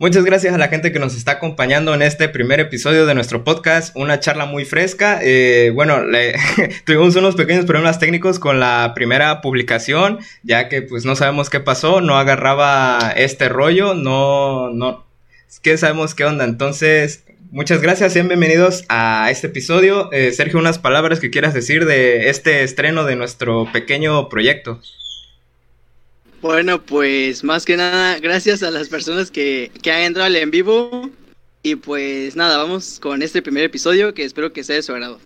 Muchas gracias a la gente que nos está acompañando en este primer episodio de nuestro podcast, una charla muy fresca. Eh, bueno, le- tuvimos unos pequeños problemas técnicos con la primera publicación, ya que pues no sabemos qué pasó, no agarraba este rollo, no, no, es sabemos qué onda. Entonces, muchas gracias, sean bienvenidos a este episodio. Eh, Sergio, unas palabras que quieras decir de este estreno de nuestro pequeño proyecto. Bueno, pues más que nada, gracias a las personas que, que han entrado al en vivo. Y pues nada, vamos con este primer episodio que espero que sea de su agrado.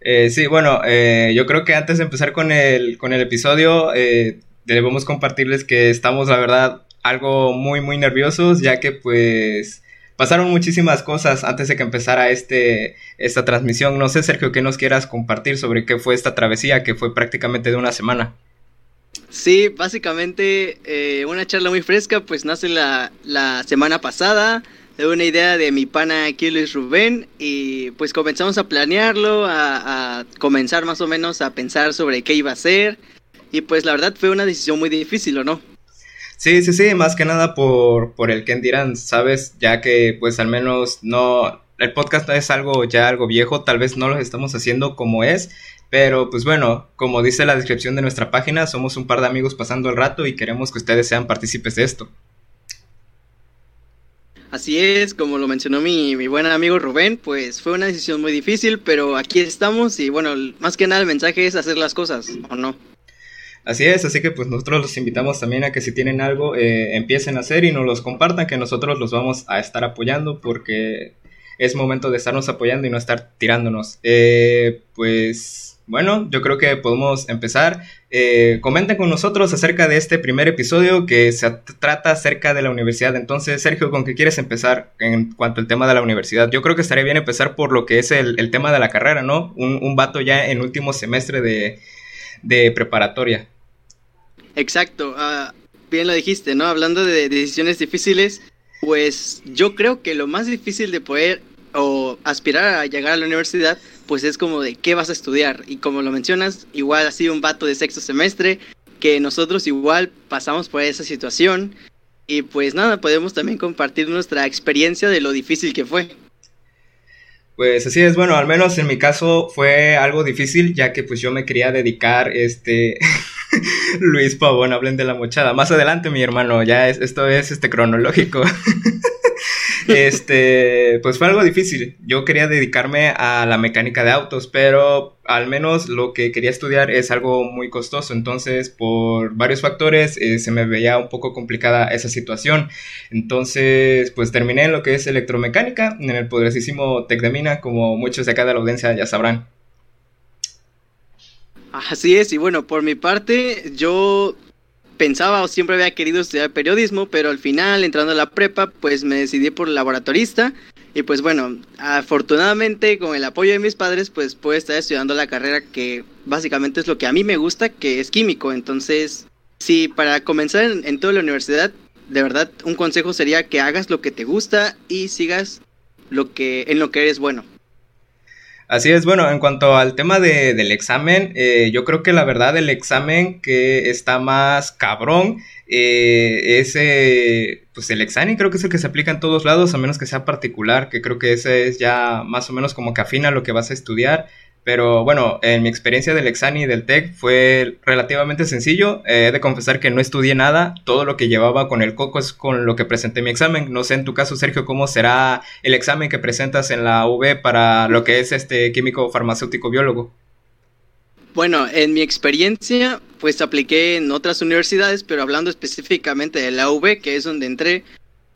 Eh, sí, bueno, eh, yo creo que antes de empezar con el, con el episodio, eh, debemos compartirles que estamos, la verdad, algo muy, muy nerviosos, ya que pues pasaron muchísimas cosas antes de que empezara este, esta transmisión. No sé, Sergio, ¿qué nos quieras compartir sobre qué fue esta travesía, que fue prácticamente de una semana? Sí, básicamente eh, una charla muy fresca, pues nace la, la semana pasada de una idea de mi pana aquí Luis Rubén y pues comenzamos a planearlo, a, comenzar más o menos a pensar sobre qué iba a ser y pues la verdad fue una decisión muy difícil, ¿o no? Sí, sí, sí, más que nada por, por el Ken dirán, ¿sabes? Ya que pues al menos no, el podcast no es algo ya algo viejo, tal vez no lo estamos haciendo como es, pero pues bueno, como dice la descripción de nuestra página, somos un par de amigos pasando el rato y queremos que ustedes sean partícipes de esto. Así es, como lo mencionó mi, mi buen amigo Rubén, pues fue una decisión muy difícil, pero aquí estamos y bueno, más que nada el mensaje es hacer las cosas, ¿o no? Así es, así que pues nosotros los invitamos también a que si tienen algo eh, empiecen a hacer y nos los compartan, que nosotros los vamos a estar apoyando porque es momento de estarnos apoyando y no estar tirándonos. Eh, pues bueno, yo creo que podemos empezar. Eh, comenten con nosotros acerca de este primer episodio que se trata acerca de la universidad. Entonces, Sergio, ¿con qué quieres empezar en cuanto al tema de la universidad? Yo creo que estaría bien empezar por lo que es el, tema de la carrera, ¿no? Un, un vato ya en último semestre de, de preparatoria. Exacto, uh, bien lo dijiste, ¿no? Hablando de decisiones difíciles, pues yo creo que lo más difícil de poder o aspirar a llegar a la universidad, pues es como de qué vas a estudiar. Y como lo mencionas, igual ha sido un vato de sexto semestre, que nosotros igual pasamos por esa situación. Y pues nada, podemos también compartir nuestra experiencia de lo difícil que fue. Pues así es, bueno, al menos en mi caso fue algo difícil, ya que pues yo me quería dedicar, este, Luis Pavón, hablen de la mochada. Más adelante, mi hermano, ya es, esto es, este, cronológico. este, pues fue algo difícil. Yo quería dedicarme a la mecánica de autos, pero al menos lo que quería estudiar es algo muy costoso. Entonces, por varios factores, eh, se me veía un poco complicada esa situación. Entonces, pues terminé en lo que es electromecánica, en el poderosísimo Tec de Mina, como muchos de acá de la audiencia ya sabrán. Así es, y bueno, por mi parte, yo pensaba o siempre había querido estudiar periodismo, pero al final, entrando a la prepa, pues me decidí por laboratorista. Y pues bueno, afortunadamente con el apoyo de mis padres, pues puedo estar estudiando la carrera que básicamente es lo que a mí me gusta, que es químico. Entonces, sí, para comenzar en, en toda la universidad, de verdad, un consejo sería que hagas lo que te gusta y sigas lo que, en lo que eres bueno. Así es, bueno, en cuanto al tema de, del examen, eh, yo creo que la verdad el examen que está más cabrón eh, es eh, pues el examen, creo que es el que se aplica en todos lados, a menos que sea particular, que creo que ese es ya más o menos como que afina lo que vas a estudiar. Pero bueno, en mi experiencia del Exani y del TEC fue relativamente sencillo. Eh, he de confesar que no estudié nada. Todo lo que llevaba con el coco es con lo que presenté mi examen. No sé en tu caso, Sergio, cómo será el examen que presentas en la UV para lo que es este químico farmacéutico biólogo. Bueno, en mi experiencia, pues apliqué en otras universidades, pero hablando específicamente de la UV, que es donde entré,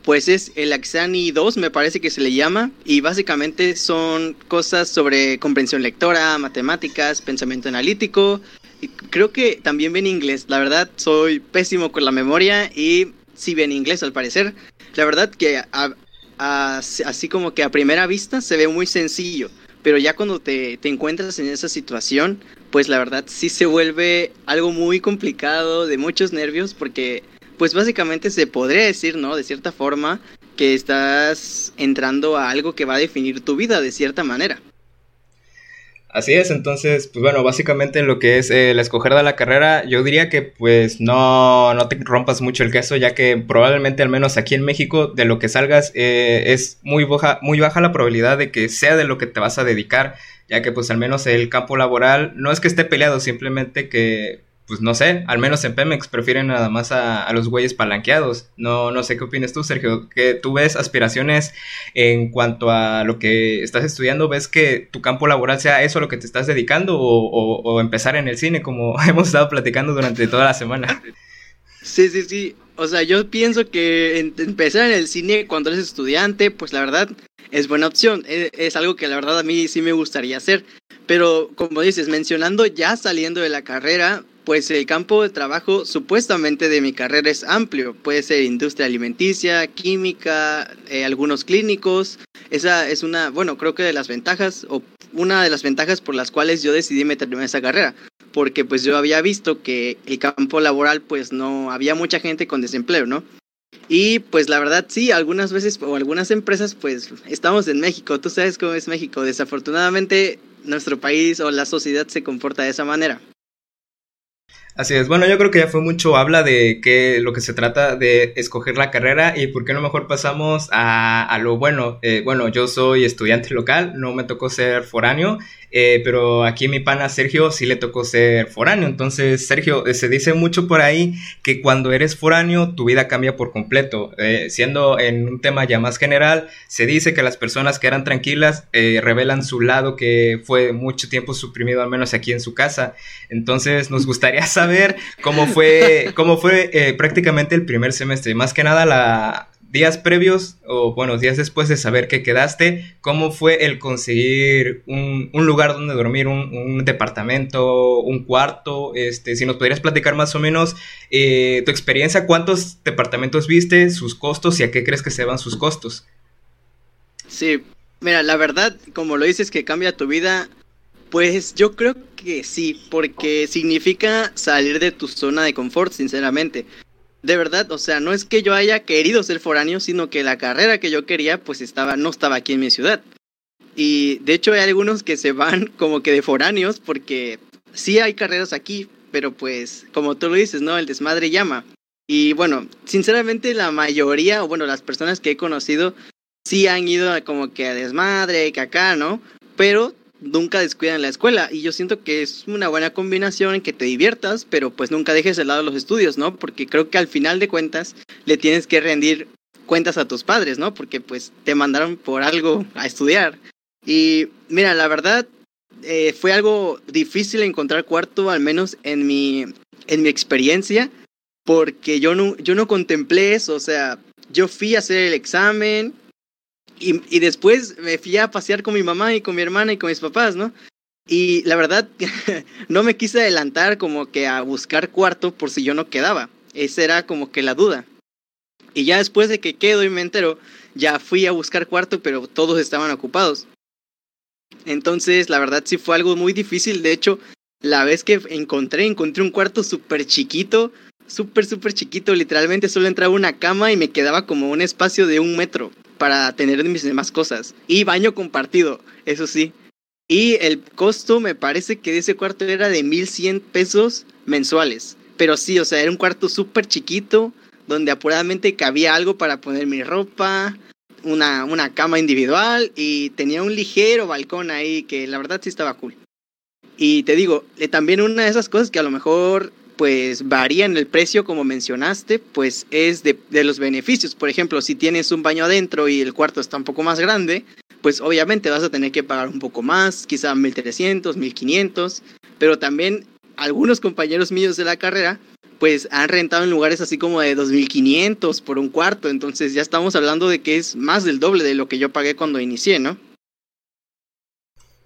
pues es el Axani 2, me parece que se le llama, y básicamente son cosas sobre comprensión lectora, matemáticas, pensamiento analítico, y creo que también ven inglés, la verdad soy pésimo con la memoria y sí ven inglés al parecer, la verdad que así como que a primera vista se ve muy sencillo, pero ya cuando te, te encuentras en esa situación, pues la verdad sí se vuelve algo muy complicado, de muchos nervios, porque pues básicamente se podría decir, ¿no? De cierta forma, que estás entrando a algo que va a definir tu vida de cierta manera. Así es, entonces, pues bueno, básicamente lo que es el escoger de la carrera, yo diría que pues no, no te rompas mucho el queso, ya que probablemente al menos aquí en México de lo que salgas eh, es muy baja, muy baja la probabilidad de que sea de lo que te vas a dedicar, ya que pues al menos el campo laboral no es que esté peleado, simplemente que pues no sé, al menos en Pemex prefieren nada más a, los güeyes palanqueados. No, no sé qué opinas tú, Sergio, que tú ves aspiraciones en cuanto a lo que estás estudiando, ves que tu campo laboral sea eso a lo que te estás dedicando o, empezar en el cine, como hemos estado platicando durante toda la semana. Sí, sí, sí. O sea, yo pienso que empezar en el cine cuando eres estudiante, pues la verdad es buena opción. Es, es algo que la verdad a mí sí me gustaría hacer. Pero como dices, mencionando ya saliendo de la carrera, pues el campo de trabajo supuestamente de mi carrera es amplio. Puede ser industria alimenticia, química, eh, algunos clínicos. Esa es una, bueno, creo que de las ventajas, o una de las ventajas por las cuales yo decidí meterme en esa carrera. Porque pues yo había visto que el campo laboral pues no, había mucha gente con desempleo, ¿no? Y pues la verdad sí, algunas veces o algunas empresas pues estamos en México, tú sabes cómo es México, desafortunadamente nuestro país o la sociedad se comporta de esa manera. Así es, bueno, yo creo que ya fue mucho habla de que lo que se trata de escoger la carrera y por qué no mejor pasamos a, a lo bueno. Eh, bueno, yo soy estudiante local, no me tocó ser foráneo, eh, pero aquí mi pana Sergio sí le tocó ser foráneo. Entonces, Sergio, eh, se dice mucho por ahí que cuando eres foráneo tu vida cambia por completo. Eh, siendo en un tema ya más general, se dice que las personas que eran tranquilas revelan su lado que fue mucho tiempo suprimido, al menos aquí en su casa. Entonces, nos gustaría saber cómo fue, cómo fue prácticamente el primer semestre. Más que nada la, días previos o bueno, días después de saber que quedaste, ¿cómo fue el conseguir un, lugar donde dormir, un, departamento, un cuarto? Este, si nos podrías platicar más o menos eh, tu experiencia, cuántos departamentos viste, sus costos y a qué crees que se van sus costos. Sí, mira, la verdad, como lo dices que cambia tu vida, pues yo creo que sí, porque significa salir de tu zona de confort, sinceramente de verdad, o sea, no es que yo haya querido ser foráneo, sino que la carrera que yo quería, pues estaba, no estaba aquí en mi ciudad. Y de hecho hay algunos que se van como que de foráneos, porque sí hay carreras aquí, pero pues, como tú lo dices, ¿no? El desmadre llama. Y bueno, sinceramente la mayoría, o bueno, las personas que he conocido, sí han ido como que a desmadre, que acá, ¿no? Pero nunca descuidan la escuela y yo siento que es una buena combinación en que te diviertas, pero pues nunca dejes de lado los estudios, ¿no? Porque creo que al final de cuentas le tienes que rendir cuentas a tus padres, ¿no? Porque pues te mandaron por algo a estudiar. Y mira, la verdad eh, fue algo difícil encontrar cuarto, al menos en mi, en mi experiencia, porque yo no, yo no contemplé eso, o sea, yo fui a hacer el examen, y, y, después me fui a pasear con mi mamá y con mi hermana y con mis papás, ¿no? Y la verdad, no me quise adelantar como que a buscar cuarto por si yo no quedaba. Esa era como que la duda. Y ya después de que quedo y me entero, ya fui a buscar cuarto, pero todos estaban ocupados. Entonces, la verdad sí fue algo muy difícil. De hecho, la vez que encontré, encontré un cuarto súper chiquito, súper, súper chiquito. Literalmente solo entraba una cama y me quedaba como un espacio de un metro para tener mis demás cosas. Y baño compartido, eso sí. Y el costo me parece que de ese cuarto era de 1100 pesos mensuales. Pero sí, o sea, era un cuarto súper chiquito, donde apuradamente cabía algo para poner mi ropa, una, una cama individual y tenía un ligero balcón ahí que la verdad sí estaba cool. Y te digo, eh, también una de esas cosas que a lo mejor pues varía en el precio como mencionaste, pues es de, de, los beneficios. Por ejemplo, si tienes un baño adentro y el cuarto está un poco más grande, pues obviamente vas a tener que pagar un poco más, quizá 1300, 1500, pero también algunos compañeros míos de la carrera pues han rentado en lugares así como de 2500 por un cuarto, entonces ya estamos hablando de que es más del doble de lo que yo pagué cuando inicié, ¿no?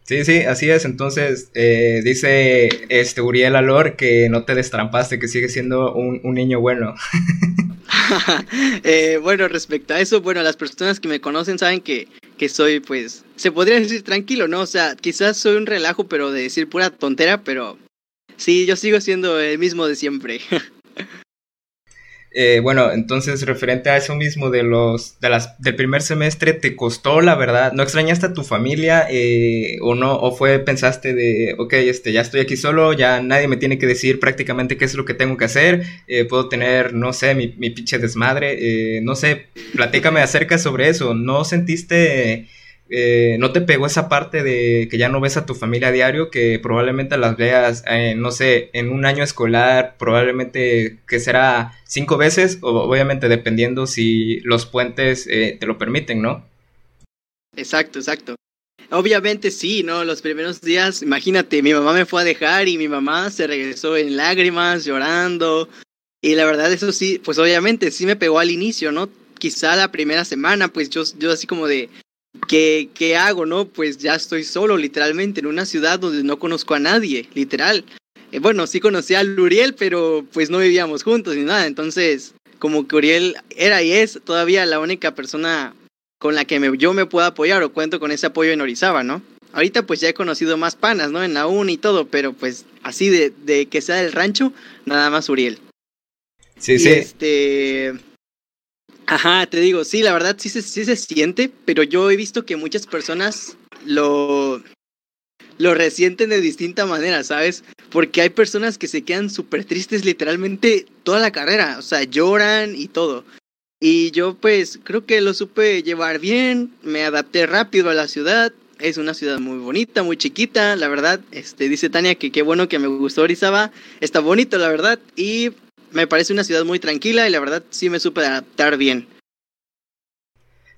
Sí, sí, así es. Entonces, eh, dice este Uriel Alor que no te destrampaste, que sigue siendo un, un niño bueno. eh, bueno, respecto a eso, bueno, las personas que me conocen saben que, que soy, pues, se podría decir tranquilo, ¿no? O sea, quizás soy un relajo, pero de decir pura tontera, pero sí, yo sigo siendo el mismo de siempre. Eh, bueno, entonces referente a eso mismo de los de las del primer semestre, ¿te costó la verdad? ¿No extrañaste a tu familia eh, o no? ¿O fue pensaste de, ok, este, ya estoy aquí solo, ya nadie me tiene que decir prácticamente qué es lo que tengo que hacer, eh, puedo tener, no sé, mi, mi pinche desmadre, eh, no sé, platícame acerca sobre eso, ¿no sentiste eh, no te pegó esa parte de que ya no ves a tu familia a diario, que probablemente las veas, eh, no sé, en un año escolar, probablemente que será cinco veces, o obviamente dependiendo si los puentes eh, te lo permiten, ¿no? Exacto, exacto. Obviamente sí, ¿no? Los primeros días, imagínate, mi mamá me fue a dejar y mi mamá se regresó en lágrimas, llorando. Y la verdad, eso sí, pues obviamente sí me pegó al inicio, ¿no? Quizá la primera semana, pues yo, yo así como de, ¿Qué, ¿Qué hago, no? Pues ya estoy solo, literalmente, en una ciudad donde no conozco a nadie, literal. Eh, bueno, sí conocí a Uriel, pero pues no vivíamos juntos ni nada. Entonces, como que Uriel era y es todavía la única persona con la que me, yo me puedo apoyar o cuento con ese apoyo en Orizaba, ¿no? Ahorita pues ya he conocido más panas, ¿no? En la uni y todo, pero pues así de, de que sea del rancho, nada más Uriel. Sí, y sí. Este, Ajá, te digo, sí, la verdad sí se, sí se siente, pero yo he visto que muchas personas lo, lo resienten de distinta manera, ¿sabes? Porque hay personas que se quedan súper tristes literalmente toda la carrera, o sea, lloran y todo. Y yo pues creo que lo supe llevar bien, me adapté rápido a la ciudad, es una ciudad muy bonita, muy chiquita, la verdad, este, dice Tania que qué bueno que me gustó Orizaba, está bonito la verdad, y me parece una ciudad muy tranquila y la verdad sí me supe adaptar bien.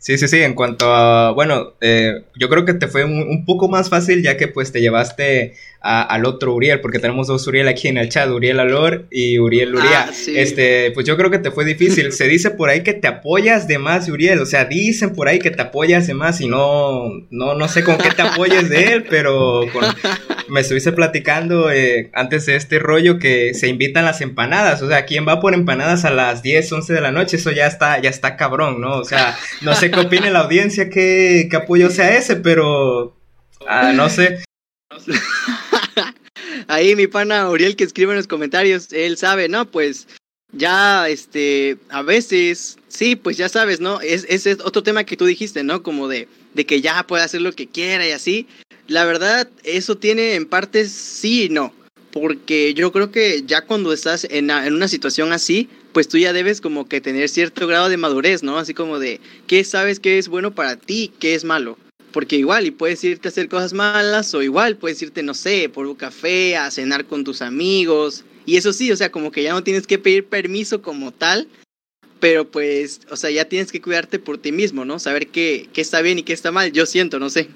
Sí, sí, sí, en cuanto a, bueno, eh, yo creo que te fue un, un, poco más fácil ya que pues te llevaste a, al otro Uriel, porque tenemos dos Uriel aquí en el chat, Uriel Alor y Uriel Luria. Ah, sí. Este, pues yo creo que te fue difícil. Se dice por ahí que te apoyas de más, Uriel, o sea, dicen por ahí que te apoyas de más y no, no, no sé con qué te apoyes de él, pero con, me estuviste platicando eh, antes de este rollo que se invitan las empanadas, o sea, ¿quién va por empanadas a las 10, 11 de la noche? Eso ya está, ya está cabrón, ¿no? O sea, no sé qué opine la audiencia, qué, qué apoyo sea ese, pero ah, no sé. Ahí mi pana Uriel que escribe en los comentarios, él sabe, ¿no? Pues ya, este, a veces, sí, pues ya sabes, ¿no? Es, ese es otro tema que tú dijiste, ¿no? Como de, de que ya puede hacer lo que quiera y así. La verdad, eso tiene en partes sí y no. Porque yo creo que ya cuando estás en, en una situación así, pues tú ya debes como que tener cierto grado de madurez, ¿no? Así como de, ¿qué sabes que es bueno para ti, qué es malo? Porque igual, y puedes irte a hacer cosas malas, o igual puedes irte, no sé, por un café, a cenar con tus amigos. Y eso sí, o sea, como que ya no tienes que pedir permiso como tal, pero pues, o sea, ya tienes que cuidarte por ti mismo, ¿no? Saber qué, qué está bien y qué está mal, yo siento, no sé.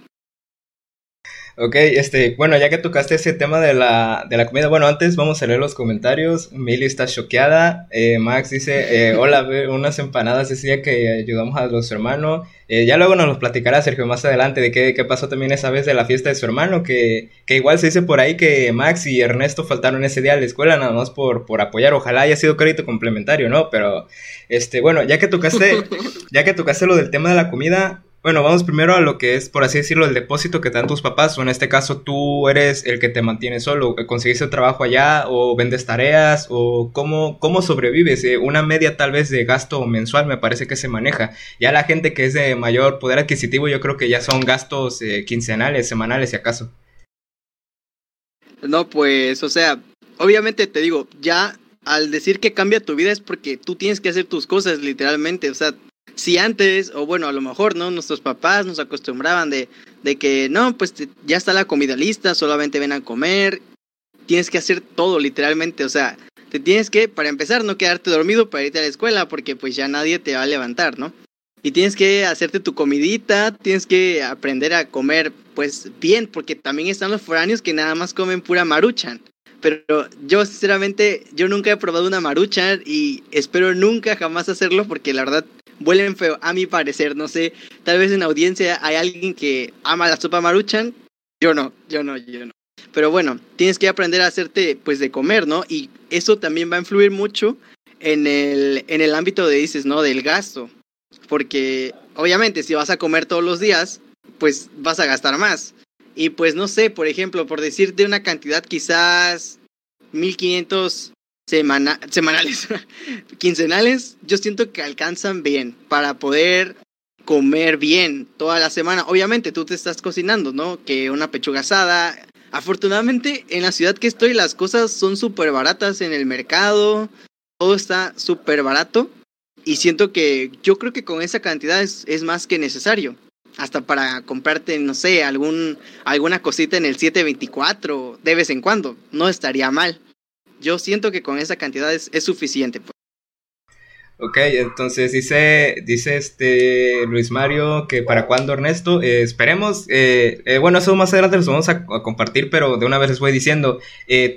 Ok, este, bueno, ya que tocaste ese tema de la, de la comida, bueno, antes vamos a leer los comentarios. Mili está choqueada. Eh, Max dice, eh, hola, unas empanadas ese día que ayudamos a los hermanos. Eh, ya luego nos los platicará Sergio más adelante de qué, qué, pasó también esa vez de la fiesta de su hermano, que, que igual se dice por ahí que Max y Ernesto faltaron ese día a la escuela nada más por, por apoyar. Ojalá haya sido crédito complementario, ¿no? Pero, este, bueno, ya que tocaste, ya que tocaste lo del tema de la comida, bueno, vamos primero a lo que es, por así decirlo, el depósito que te dan tus papás, o en este caso tú eres el que te mantiene solo, conseguiste trabajo allá, o vendes tareas, o cómo, cómo sobrevives, eh, una media tal vez de gasto mensual me parece que se maneja. Ya la gente que es de mayor poder adquisitivo, yo creo que ya son gastos eh, quincenales, semanales, si acaso. No, pues, o sea, obviamente te digo, ya al decir que cambia tu vida es porque tú tienes que hacer tus cosas, literalmente, o sea, si antes, o bueno, a lo mejor, ¿no? Nuestros papás nos acostumbraban de, de que, no, pues ya está la comida lista, solamente ven a comer, tienes que hacer todo literalmente, o sea, te tienes que, para empezar, no quedarte dormido para irte a la escuela, porque pues ya nadie te va a levantar, ¿no? Y tienes que hacerte tu comidita, tienes que aprender a comer, pues bien, porque también están los foráneos que nada más comen pura maruchan. Pero yo sinceramente, yo nunca he probado una maruchan y espero nunca jamás hacerlo porque la verdad huelen feo, a mi parecer. No sé, tal vez en la audiencia hay alguien que ama la sopa maruchan. Yo no, yo no, yo no. Pero bueno, tienes que aprender a hacerte pues de comer, ¿no? Y eso también va a influir mucho en el, en el ámbito de, dices, ¿no? Del gasto. Porque obviamente si vas a comer todos los días, pues vas a gastar más. Y pues no sé, por ejemplo, por decirte una cantidad quizás 1500 semana, semanales, quincenales, yo siento que alcanzan bien para poder comer bien toda la semana. Obviamente tú te estás cocinando, ¿no? Que una pechuga asada. Afortunadamente en la ciudad que estoy las cosas son súper baratas en el mercado, todo está súper barato y siento que yo creo que con esa cantidad es, es, más que necesario. Hasta para comprarte, no sé, algún, alguna cosita en el 724 de vez en cuando. No estaría mal yo siento que con esa cantidad es, suficiente. Pues. Ok, entonces dice, dice este Luis Mario que para cuándo Ernesto, eh, esperemos, eh, eh, bueno, eso más adelante los vamos a, compartir, pero de una vez les voy diciendo,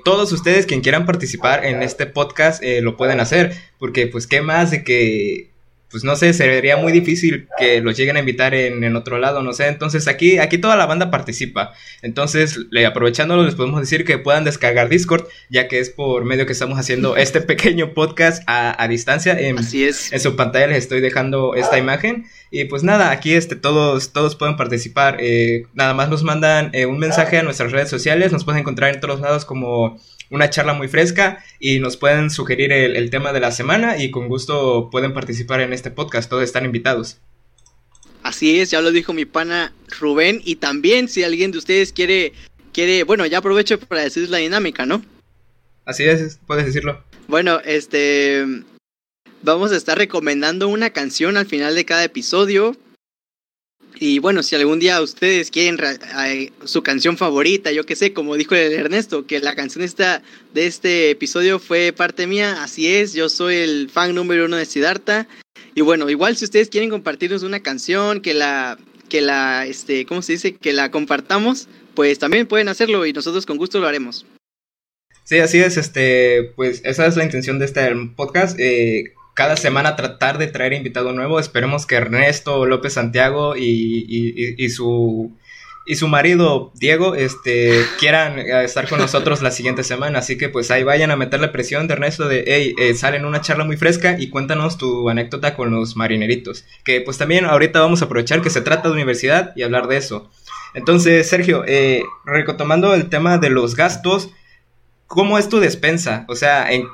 todos ustedes quien quieran participar en este podcast lo pueden hacer, porque pues qué más de que pues no sé, sería muy difícil que los lleguen a invitar en, otro lado, no sé. Entonces aquí, aquí toda la banda participa. Entonces, le, aprovechándolo, les podemos decir que puedan descargar Discord, ya que es por medio que estamos haciendo este pequeño podcast a, distancia. En, Así es. En su pantalla les estoy dejando esta imagen. Y pues nada, aquí este, todos, todos pueden participar. Eh, nada más nos mandan eh, un mensaje a nuestras redes sociales. Nos pueden encontrar en todos lados como una charla muy fresca y nos pueden sugerir el, tema de la semana y con gusto pueden participar en este podcast, todos están invitados. Así es, ya lo dijo mi pana Rubén y también si alguien de ustedes quiere, quiere, bueno, ya aprovecho para decir la dinámica, ¿no? Así es, puedes decirlo. Bueno, este, vamos a estar recomendando una canción al final de cada episodio y bueno, si algún día ustedes quieren su canción favorita, yo que sé, como dijo el Ernesto, que la canción esta de este episodio fue parte mía, así es, yo soy el fan número uno de Siddhartha. Y bueno, igual si ustedes quieren compartirnos una canción, que la, que la, este, ¿cómo se dice? Que la compartamos, pues también pueden hacerlo y nosotros con gusto lo haremos. Sí, así es, este, pues esa es la intención de este podcast. Eh, cada semana tratar de traer invitado nuevo. Esperemos que Ernesto López Santiago y, su y su marido Diego este quieran eh, estar con nosotros la siguiente semana. Así que pues ahí vayan a meterle presión de Ernesto de hey, eh, salen una charla muy fresca y cuéntanos tu anécdota con los marineritos. Que pues también ahorita vamos a aprovechar que se trata de universidad y hablar de eso. Entonces, Sergio, eh, retomando el tema de los gastos, ¿cómo es tu despensa? O sea, ¿en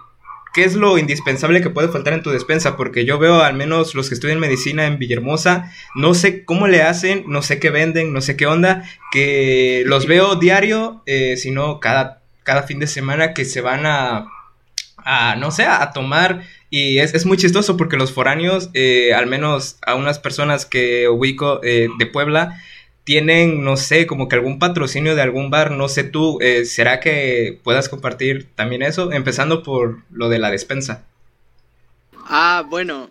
¿qué es lo indispensable que puede faltar en tu despensa? Porque yo veo al menos los que estudian medicina en Villahermosa, no sé cómo le hacen, no sé qué venden, no sé qué onda, que los veo diario, eh, sino cada, cada fin de semana que se van a, a no sé, a tomar Y es, es muy chistoso porque los foráneos, eh, al menos a unas personas que ubico eh, de Puebla, tienen, no sé, como que algún patrocinio de algún bar, no sé tú, eh, ¿será que puedas compartir también eso? Empezando por lo de la despensa. Ah, bueno.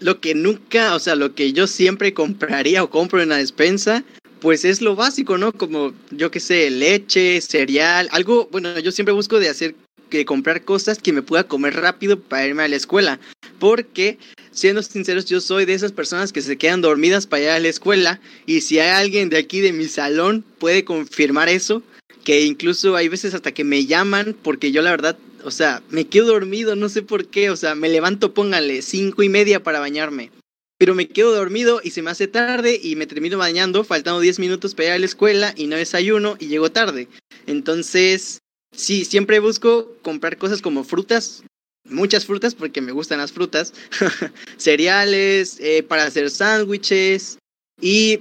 Lo que nunca, o sea, lo que yo siempre compraría o compro en la despensa, pues es lo básico, ¿no? Como, yo qué sé, leche, cereal, algo, bueno, yo siempre busco de hacer que comprar cosas que me pueda comer rápido para irme a la escuela. Porque, siendo sinceros, yo soy de esas personas que se quedan dormidas para ir a la escuela. Y si hay alguien de aquí de mi salón, puede confirmar eso. Que incluso hay veces hasta que me llaman, porque yo la verdad, o sea, me quedo dormido, no sé por qué. O sea, me levanto, póngale, cinco y media para bañarme. Pero me quedo dormido y se me hace tarde y me termino bañando, faltando 10 minutos para ir a la escuela y no desayuno y llego tarde. Entonces, Sí, siempre busco comprar cosas como frutas, muchas frutas porque me gustan las frutas, cereales, eh, para hacer sándwiches y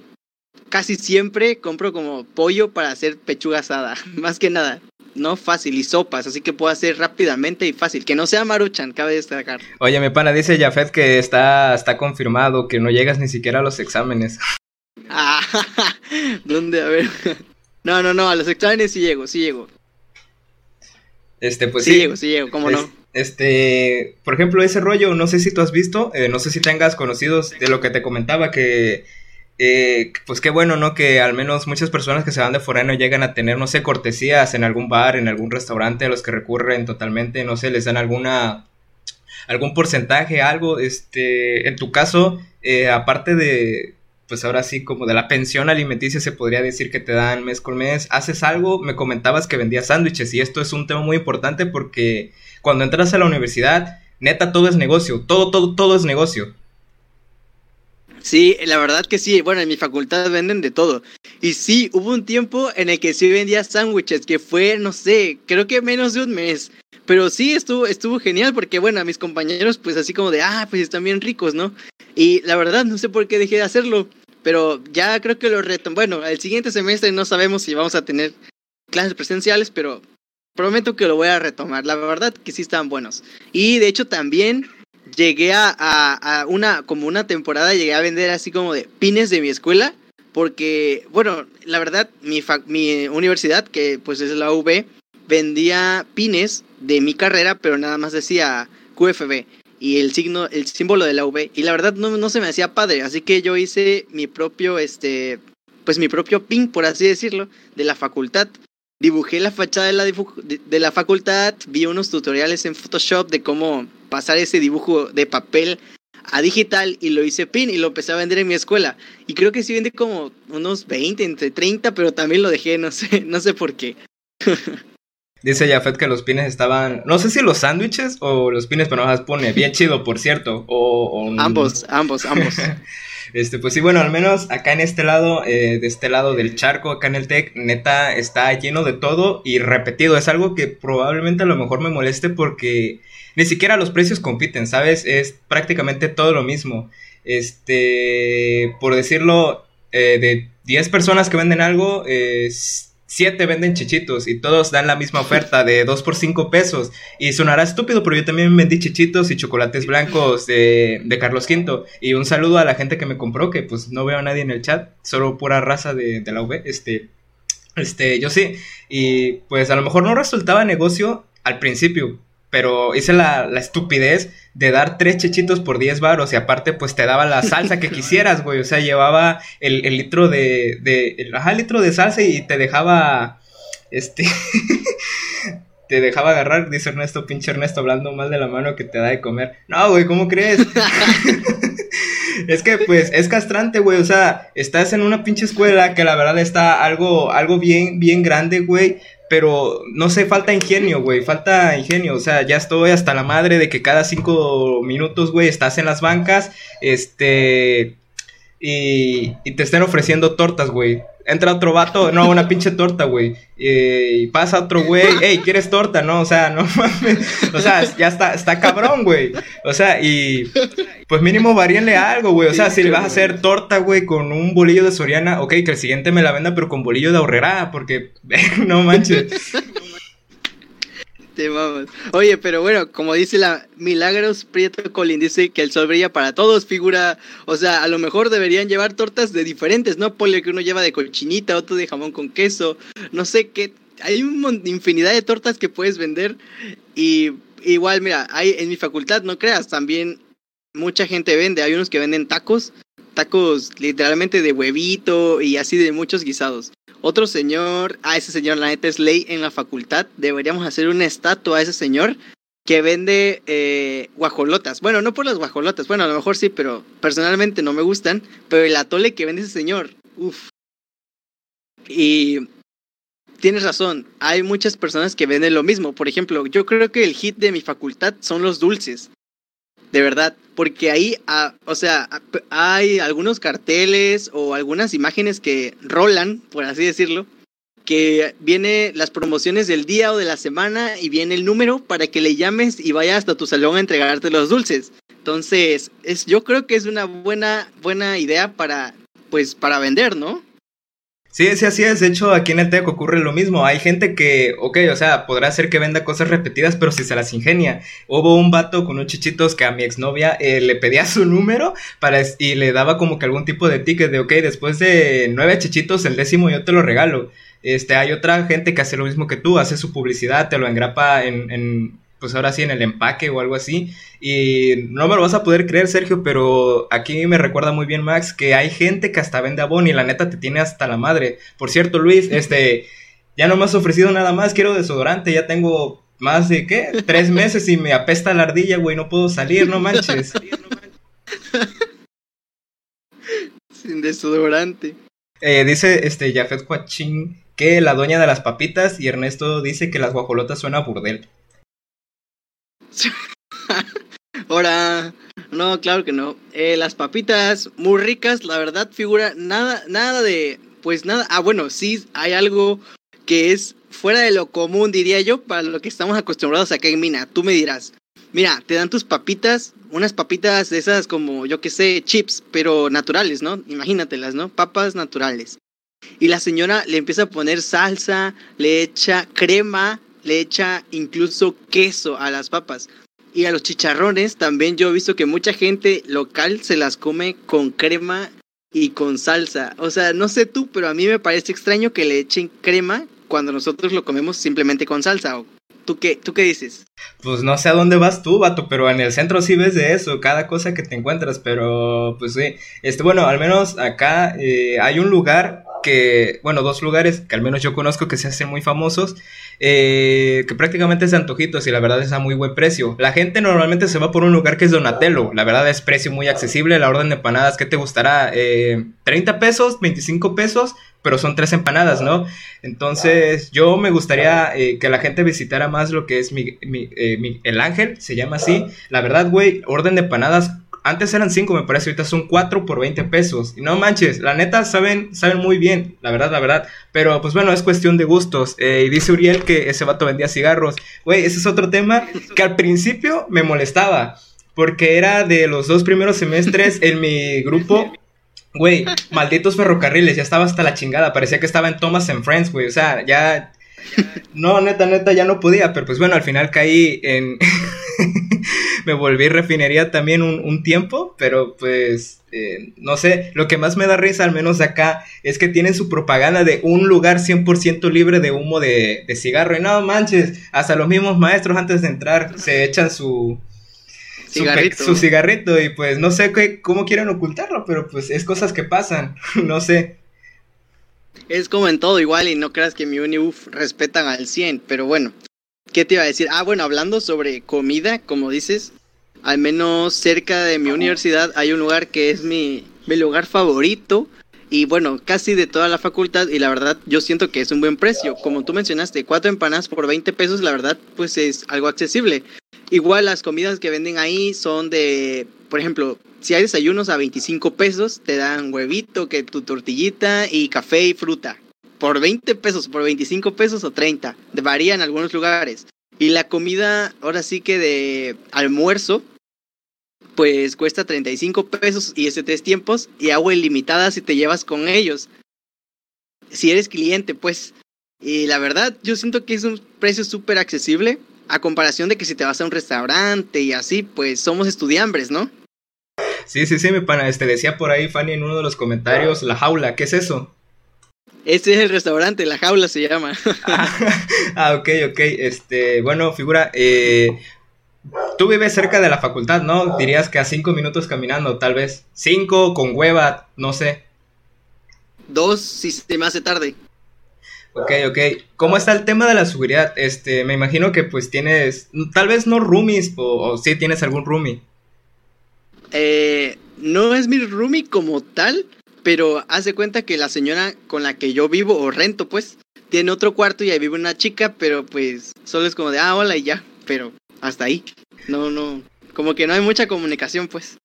casi siempre compro como pollo para hacer pechuga asada, más que nada. No fácil y sopas, así que puedo hacer rápidamente y fácil. Que no sea maruchan, cabe destacar. Oye, mi pana, dice Jafet que está, está confirmado, que no llegas ni siquiera a los exámenes. Ah, ¿dónde? A ver. No, no, no, a los exámenes sí llego, sí llego. Este, pues sí. Sí llego, sí llego, cómo no. Este, por ejemplo, ese rollo, no sé si tú has visto, eh, no sé si tengas conocidos de lo que te comentaba, que, eh, pues qué bueno, ¿no? Que al menos muchas personas que se van de foreno llegan a tener, no sé, cortesías en algún bar, en algún restaurante a los que recurren totalmente, no sé, les dan alguna, algún porcentaje, algo, este, en tu caso, eh, aparte de, pues ahora sí, como de la pensión alimenticia se podría decir que te dan mes con mes. Haces algo, me comentabas que vendías sándwiches y esto es un tema muy importante porque cuando entras a la universidad, neta, todo es negocio, todo, todo, todo es negocio. Sí, la verdad que sí. Bueno, en mi facultad venden de todo. Y sí, hubo un tiempo en el que sí vendía sándwiches, que fue, no sé, creo que menos de un mes. Pero sí, estuvo, estuvo genial porque, bueno, a mis compañeros, pues así como de, ah, pues están bien ricos, ¿no? Y la verdad, no sé por qué dejé de hacerlo. Pero ya creo que lo reto. Bueno, el siguiente semestre no sabemos si vamos a tener clases presenciales, pero prometo que lo voy a retomar. La verdad que sí están buenos. Y de hecho también llegué a, a, una, como una temporada, llegué a vender así como de pines de mi escuela. Porque, bueno, la verdad, mi, mi universidad, que pues es la UB, vendía pines de mi carrera, pero nada más decía QFB y el signo, el símbolo de la V. Y la verdad no, no se me hacía padre, así que yo hice mi propio, este, pues mi propio pin, por así decirlo, de la facultad. Dibujé la fachada de la, de, la facultad, vi unos tutoriales en Photoshop de cómo pasar ese dibujo de papel a digital y lo hice pin y lo empecé a vender en mi escuela. Y creo que sí vende como unos 20, entre 30, pero también lo dejé, no sé, no sé por qué. Dice Jafet que los pines estaban, no sé si los sándwiches o los pines, pero no las pone. Bien chido, por cierto. O, Ambos, ambos, ambos. este, pues sí, bueno, al menos acá en este lado, eh, de este lado del charco, acá en el TEC, neta, está lleno de todo y repetido. Es algo que probablemente a lo mejor me moleste porque ni siquiera los precios compiten, ¿sabes? Es prácticamente todo lo mismo. Este, por decirlo, eh, de 10 personas que venden algo, siete venden chichitos y todos dan la misma oferta de 2 por 5 pesos. Y sonará estúpido, pero yo también vendí chichitos y chocolates blancos de, de, Carlos V. Y un saludo a la gente que me compró, que pues no veo a nadie en el chat, solo pura raza de, de la V. Este, este, yo sí. Y pues a lo mejor no resultaba negocio al principio, pero hice la, la, estupidez de dar tres chichitos por 10 baros y aparte pues te daba la salsa que quisieras, güey. O sea, llevaba el, el litro de, de el, ajá, litro de salsa y te dejaba, este, te dejaba agarrar, dice Ernesto, pinche Ernesto, hablando mal de la mano que te da de comer. No, güey, ¿cómo crees? es que pues es castrante, güey, o sea, estás en una pinche escuela que la verdad está algo, algo bien, bien grande, güey, pero no sé, falta ingenio, güey, falta ingenio, o sea, ya estoy hasta la madre de que cada cinco minutos, güey, estás en las bancas, este, y, y te estén ofreciendo tortas, güey. Entra otro vato, no, una pinche torta, güey. Y pasa otro güey, hey, ¿quieres torta? No, o sea, no mames. O sea, ya está, está cabrón, güey. O sea, y pues mínimo varíenle algo, güey. O sea, si le vas a hacer torta, güey, con un bolillo de Soriana, ok, que el siguiente me la venda, pero con bolillo de ahorrera, porque no manches. Te mamas. Oye, pero bueno, como dice la Milagros Prieto Colin, dice que el sol brilla para todos, figura. O sea, a lo mejor deberían llevar tortas de diferentes, ¿no? Ponle que uno lleva de cochinita, otro de jamón con queso. No sé qué. Hay una infinidad de tortas que puedes vender. Y igual, mira, hay en mi facultad, no creas, también mucha gente vende. Hay unos que venden tacos, tacos literalmente de huevito y así de muchos guisados. Otro señor, ah, ese señor, la neta es ley en la facultad. Deberíamos hacer una estatua a ese señor que vende eh, guajolotas. Bueno, no por las guajolotas, bueno, a lo mejor sí, pero personalmente no me gustan. Pero el atole que vende ese señor, uff. Y tienes razón, hay muchas personas que venden lo mismo. Por ejemplo, yo creo que el hit de mi facultad son los dulces. De verdad, porque ahí, ah, o sea, hay algunos carteles o algunas imágenes que rolan, por así decirlo, que viene las promociones del día o de la semana y viene el número para que le llames y vayas hasta tu salón a entregarte los dulces. Entonces, es, yo creo que es una buena, buena idea para, pues, para vender, ¿no? Sí, sí, así es. De hecho, aquí en el TEC ocurre lo mismo. Hay gente que, ok, o sea, podrá ser que venda cosas repetidas, pero si se las ingenia. Hubo un vato con unos chichitos que a mi exnovia eh, le pedía su número para y le daba como que algún tipo de ticket de, ok, después de nueve chichitos, el décimo yo te lo regalo. Este, hay otra gente que hace lo mismo que tú, hace su publicidad, te lo engrapa en, en pues ahora sí en el empaque o algo así. Y no me lo vas a poder creer, Sergio, pero aquí me recuerda muy bien, Max, que hay gente que hasta vende abón y la neta te tiene hasta la madre. Por cierto, Luis, este, ya no me has ofrecido nada más, quiero desodorante, ya tengo más de, ¿qué? Tres meses y me apesta la ardilla, güey, no puedo salir, no manches. Sin desodorante. Eh, dice este Jafet Cuachín que la dueña de las papitas y Ernesto dice que las guajolotas suena a burdel. Ahora, no, claro que no. Eh, las papitas muy ricas, la verdad, figura nada, nada de, pues nada. Ah, bueno, sí hay algo que es fuera de lo común, diría yo, para lo que estamos acostumbrados acá en Mina. Tú me dirás, mira, te dan tus papitas, unas papitas de esas como, yo que sé, chips, pero naturales, ¿no? Imagínatelas, ¿no? Papas naturales. Y la señora le empieza a poner salsa, le echa crema, le echa incluso queso a las papas. Y a los chicharrones también yo he visto que mucha gente local se las come con crema y con salsa. O sea, no sé tú, pero a mí me parece extraño que le echen crema cuando nosotros lo comemos simplemente con salsa. ¿Tú qué, ¿Tú qué dices? Pues no sé a dónde vas tú, vato, pero en el centro sí ves de eso, cada cosa que te encuentras, pero pues sí. Este, bueno, al menos acá eh, hay un lugar bueno, dos lugares que al menos yo conozco que se hacen muy famosos, eh, que prácticamente es de antojitos y la verdad es a muy buen precio. La gente normalmente se va por un lugar que es Donatello, la verdad es precio muy accesible, la orden de empanadas, ¿qué te gustará? Eh, ¿30 pesos? ¿25 pesos? Pero son tres empanadas, ¿no? Entonces yo me gustaría eh, que la gente visitara más lo que es mi, el ángel, se llama así. La verdad, güey, orden de empanadas antes eran 5, me parece, ahorita son 4 por 20 pesos. Y no manches, la neta saben, saben muy bien, la verdad, la verdad. Pero pues bueno, es cuestión de gustos. Eh, y dice Uriel que ese vato vendía cigarros. Güey, ese es otro tema que al principio me molestaba. Porque era de los dos primeros semestres en mi grupo. Güey, malditos ferrocarriles, ya estaba hasta la chingada. Parecía que estaba en Thomas and Friends, güey. O sea, ya. No, neta, neta, ya no podía. Pero pues bueno, al final caí en. me volví refinería también un, tiempo, pero pues eh, no sé, lo que más me da risa, al menos acá, es que tienen su propaganda de un lugar 100% libre de humo de, cigarro. Y no manches, hasta los mismos maestros antes de entrar se echan su, cigarrito. Su, cigarrito y pues no sé qué, cómo quieren ocultarlo, pero pues es cosas que pasan, no sé. Es como en todo igual y no creas que mi uni respetan al 100, pero bueno, ¿Qué te iba a decir? Ah, bueno, hablando sobre comida, como dices, al menos cerca de mi universidad hay un lugar que es mi, mi lugar favorito y bueno, casi de toda la facultad y la verdad yo siento que es un buen precio. Como tú mencionaste, cuatro empanadas por 20 pesos, la verdad pues es algo accesible. Igual las comidas que venden ahí son de, por ejemplo, si hay desayunos a 25 pesos, te dan huevito, que tu tortillita y café y fruta por 20 pesos, por 25 pesos o 30. Varía en algunos lugares. Y la comida, ahora sí que de almuerzo, pues cuesta 35 pesos y ese tres tiempos y agua ilimitada si te llevas con ellos. Si eres cliente, pues. Y la verdad, yo siento que es un precio súper accesible a comparación de que si te vas a un restaurante y así, pues somos estudiambres, ¿no? Sí, sí, sí, mi pana, este decía por ahí Fanny en uno de los comentarios, la jaula, ¿qué es eso? Este es el restaurante, la jaula se llama. ah, ok, ok, este, bueno, figura, eh, tú vives cerca de la facultad, ¿no? Dirías que a cinco minutos caminando, tal vez. Cinco con hueva, no sé. Dos si se me hace tarde. Ok, ok. ¿Cómo está el tema de la seguridad? Este, me imagino que pues tienes, tal vez no roomies, o, o sí tienes algún roomie. Eh, no es mi roomie como tal, pero hace cuenta que la señora con la que yo vivo o rento, pues, tiene otro cuarto y ahí vive una chica, pero pues solo es como de, ah, hola y ya, pero hasta ahí. No, no, como que no hay mucha comunicación, pues.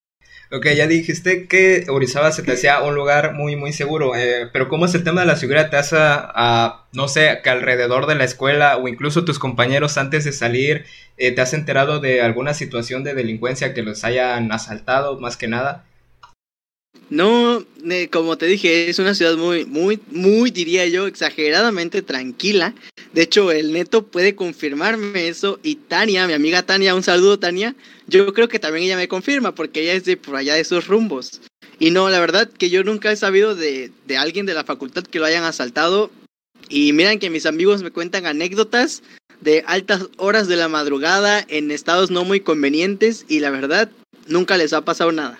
Ok, ya dijiste que Orizaba se te hacía un lugar muy, muy seguro, eh, pero ¿cómo es el tema de la seguridad? ¿Te hace a, no sé, que alrededor de la escuela o incluso tus compañeros antes de salir, eh, te has enterado de alguna situación de delincuencia que los hayan asaltado más que nada? No, como te dije, es una ciudad muy, muy, muy, diría yo, exageradamente tranquila. De hecho, el neto puede confirmarme eso. Y Tania, mi amiga Tania, un saludo Tania. Yo creo que también ella me confirma porque ella es de por allá de esos rumbos. Y no, la verdad que yo nunca he sabido de, de alguien de la facultad que lo hayan asaltado. Y miran que mis amigos me cuentan anécdotas de altas horas de la madrugada en estados no muy convenientes y la verdad nunca les ha pasado nada.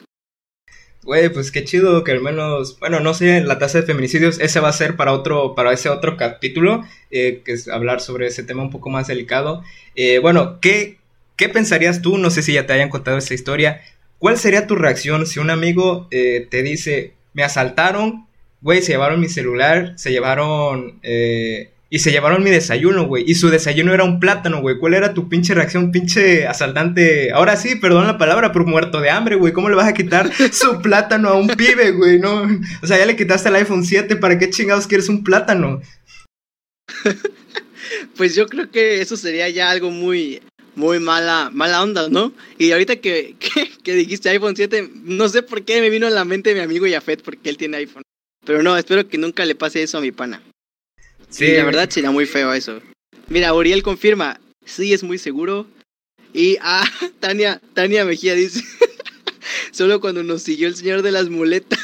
Güey, pues qué chido que al menos, bueno, no sé, la tasa de feminicidios, ese va a ser para otro, para ese otro capítulo, eh, que es hablar sobre ese tema un poco más delicado. Eh, bueno, ¿qué, ¿qué pensarías tú? No sé si ya te hayan contado esa historia. ¿Cuál sería tu reacción si un amigo eh, te dice, me asaltaron, güey, se llevaron mi celular, se llevaron y se llevaron mi desayuno, güey. Y su desayuno era un plátano, güey. ¿Cuál era tu pinche reacción, pinche asaltante? Ahora sí, perdón la palabra, pero muerto de hambre, güey. ¿Cómo le vas a quitar su plátano a un pibe, güey? No. O sea, ya le quitaste el iPhone 7. ¿Para qué chingados quieres un plátano? pues yo creo que eso sería ya algo muy, muy mala, mala onda, ¿no? Y ahorita que, que, dijiste iPhone 7, no sé por qué me vino a la mente mi amigo Yafet, porque él tiene iPhone. Pero no, espero que nunca le pase eso a mi pana. Sí, la verdad sería muy feo eso. Mira, Uriel confirma, sí es muy seguro. Y ah, Tania, Tania Mejía dice, solo cuando nos siguió el señor de las muletas.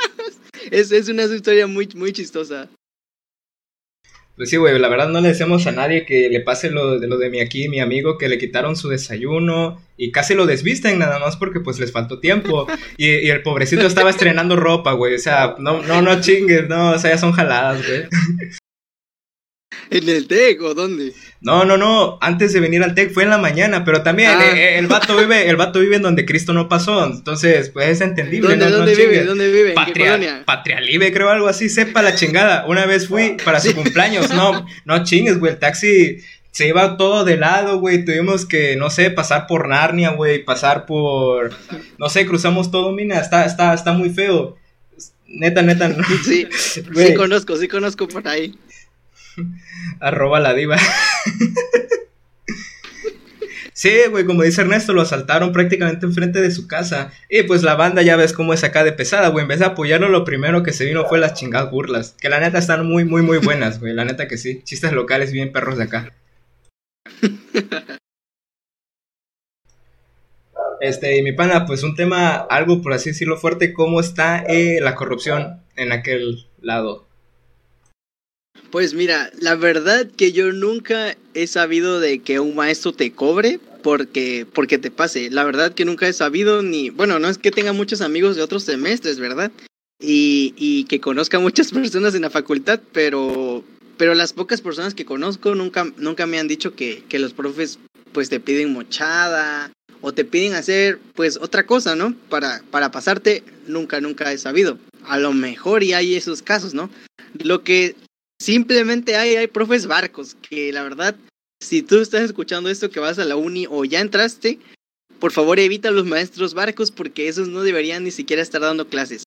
es, es una historia muy, muy chistosa. Pues sí, güey, la verdad no le decimos a nadie que le pase lo de lo de mi aquí, mi amigo, que le quitaron su desayuno y casi lo desvisten nada más porque pues les faltó tiempo. Y, y el pobrecito estaba estrenando ropa, güey. O sea, no, no, no chingues, no, o sea, ya son jaladas, güey. ¿En el TEC o dónde? No, no, no, antes de venir al TEC fue en la mañana, pero también ah. eh, el, vato vive, el vato vive en donde Cristo no pasó, entonces pues es entendible. ¿Dónde, ¿dónde vive? ¿Dónde vive? Patria, Patrialibe, creo algo así, sepa la chingada. Una vez fui para su cumpleaños, no, no chingues, güey, el taxi se iba todo de lado, güey, tuvimos que, no sé, pasar por Narnia, güey, pasar por, no sé, cruzamos todo, mina, está, está, está muy feo. Neta, neta, no. Sí, sí conozco, sí conozco por ahí. Arroba la diva. Sí, güey, como dice Ernesto, lo asaltaron prácticamente enfrente de su casa. Y pues la banda ya ves cómo es acá de pesada, güey. En vez de apoyarlo, lo primero que se vino fue las chingadas burlas. Que la neta están muy, muy, muy buenas, güey. La neta que sí. Chistes locales bien perros de acá. Este, y mi pana, pues un tema, algo por así decirlo fuerte, ¿cómo está eh, la corrupción en aquel lado? Pues mira, la verdad que yo nunca he sabido de que un maestro te cobre porque, porque te pase. La verdad que nunca he sabido ni, bueno, no es que tenga muchos amigos de otros semestres, ¿verdad? Y, y que conozca muchas personas en la facultad, pero, pero las pocas personas que conozco nunca, nunca me han dicho que, que los profes pues te piden mochada o te piden hacer pues otra cosa, ¿no? Para, para pasarte, nunca, nunca he sabido. A lo mejor y hay esos casos, ¿no? Lo que Simplemente hay, hay profes barcos que la verdad, si tú estás escuchando esto que vas a la uni o ya entraste, por favor evita a los maestros barcos porque esos no deberían ni siquiera estar dando clases.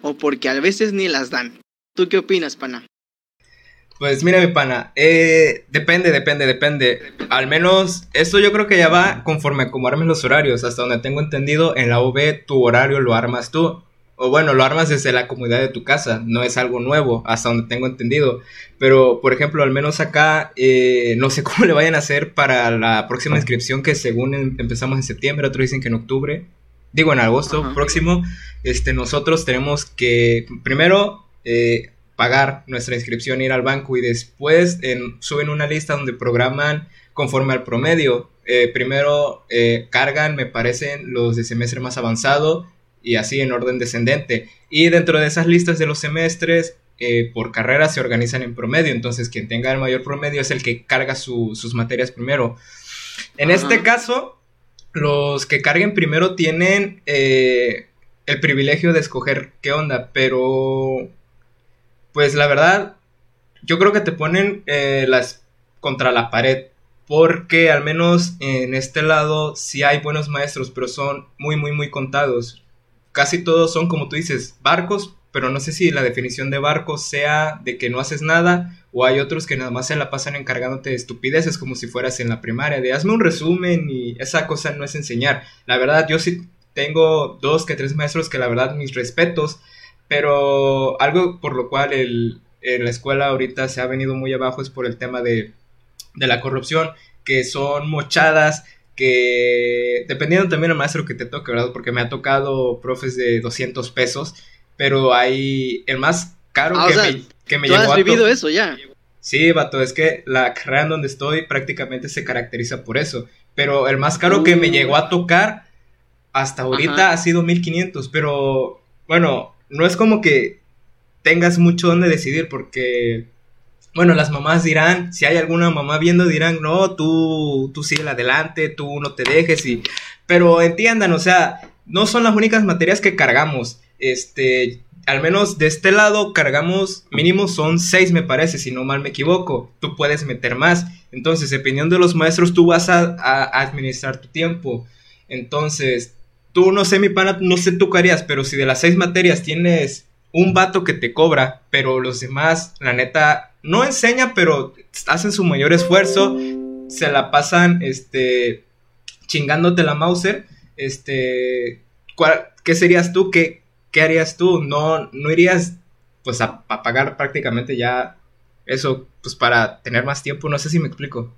O porque a veces ni las dan. ¿Tú qué opinas, pana? Pues mira, mi pana, eh, depende, depende, depende. Al menos esto yo creo que ya va conforme como armes los horarios. Hasta donde tengo entendido, en la UB tu horario lo armas tú. O bueno, lo armas desde la comodidad de tu casa, no es algo nuevo, hasta donde tengo entendido. Pero, por ejemplo, al menos acá, eh, no sé cómo le vayan a hacer para la próxima inscripción, que según em- empezamos en septiembre, otros dicen que en octubre, digo en agosto Ajá. próximo, este, nosotros tenemos que, primero, eh, pagar nuestra inscripción, ir al banco y después en- suben una lista donde programan conforme al promedio. Eh, primero cargan, me parecen, los de semestre más avanzado y así en orden descendente. Y dentro de esas listas de los semestres, eh, por carrera se organizan en promedio. Entonces, quien tenga el mayor promedio es el que carga su- sus materias primero. En Ajá. este caso, los que carguen primero tienen eh, el privilegio de escoger qué onda, pero pues la verdad, yo creo que te ponen eh, las contra la pared. Porque al menos en este lado sí hay buenos maestros, pero son muy, muy, muy contados. Casi todos son, como tú dices, barcos, pero no sé si la definición de barcos sea de que no haces nada, o hay otros que nada más se la pasan encargándote de estupideces como si fueras en la primaria, de hazme un resumen y esa cosa no es enseñar. La verdad, yo sí tengo dos que tres maestros que la verdad mis respetos, pero algo por lo cual el, en la escuela ahorita se ha venido muy abajo es por el tema de, de la corrupción, que son mochadas, que dependiendo también del maestro que te toque, ¿verdad? Porque me ha tocado profes de 200 pesos, pero hay el más caro Ah, o que, sea, me, que me Tú llegó has a vivido eso ya. Sí, vato, es que la carrera en donde estoy prácticamente se caracteriza por eso. Pero el más caro que me llegó a tocar hasta ahorita Ajá. ha sido 1500. Pero bueno, no es como que tengas mucho donde decidir porque, bueno, las mamás dirán, si hay alguna mamá viendo, dirán, no, tú, tú sigue adelante, tú no te dejes. y Pero entiendan, o sea, no son las únicas materias que cargamos. Este, al menos de este lado cargamos, mínimo son seis me parece, si no mal me equivoco. Tú puedes meter más. Entonces, dependiendo de los maestros, tú vas a, a administrar tu tiempo. Entonces, tú no sé mi pana, no sé tú qué harías, pero si de las seis materias tienes un vato que te cobra, pero los demás, la neta, no enseña, pero hacen su mayor esfuerzo, se la pasan, este, chingándote la Mauser, este, ¿cuál- ¿qué serías tú? ¿Qué, qué harías tú? No, no irías, pues, a, a pagar prácticamente ya eso, pues, para tener más tiempo, no sé si me explico.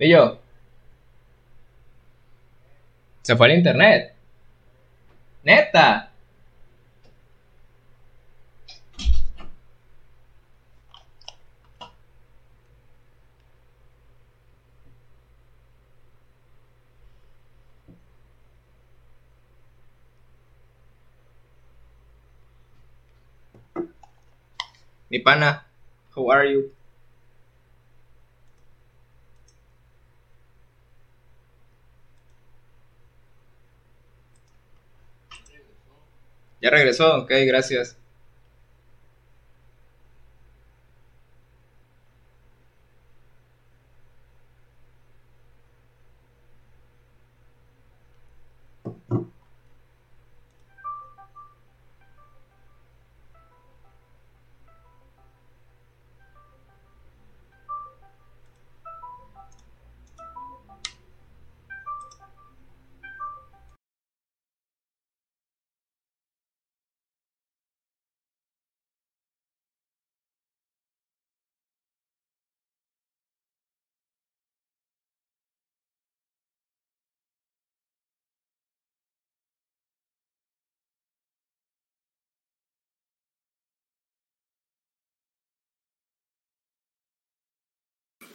Pillo. Se fue el internet. Neta. Mi pana, how are you? Ya regresó, ok, gracias.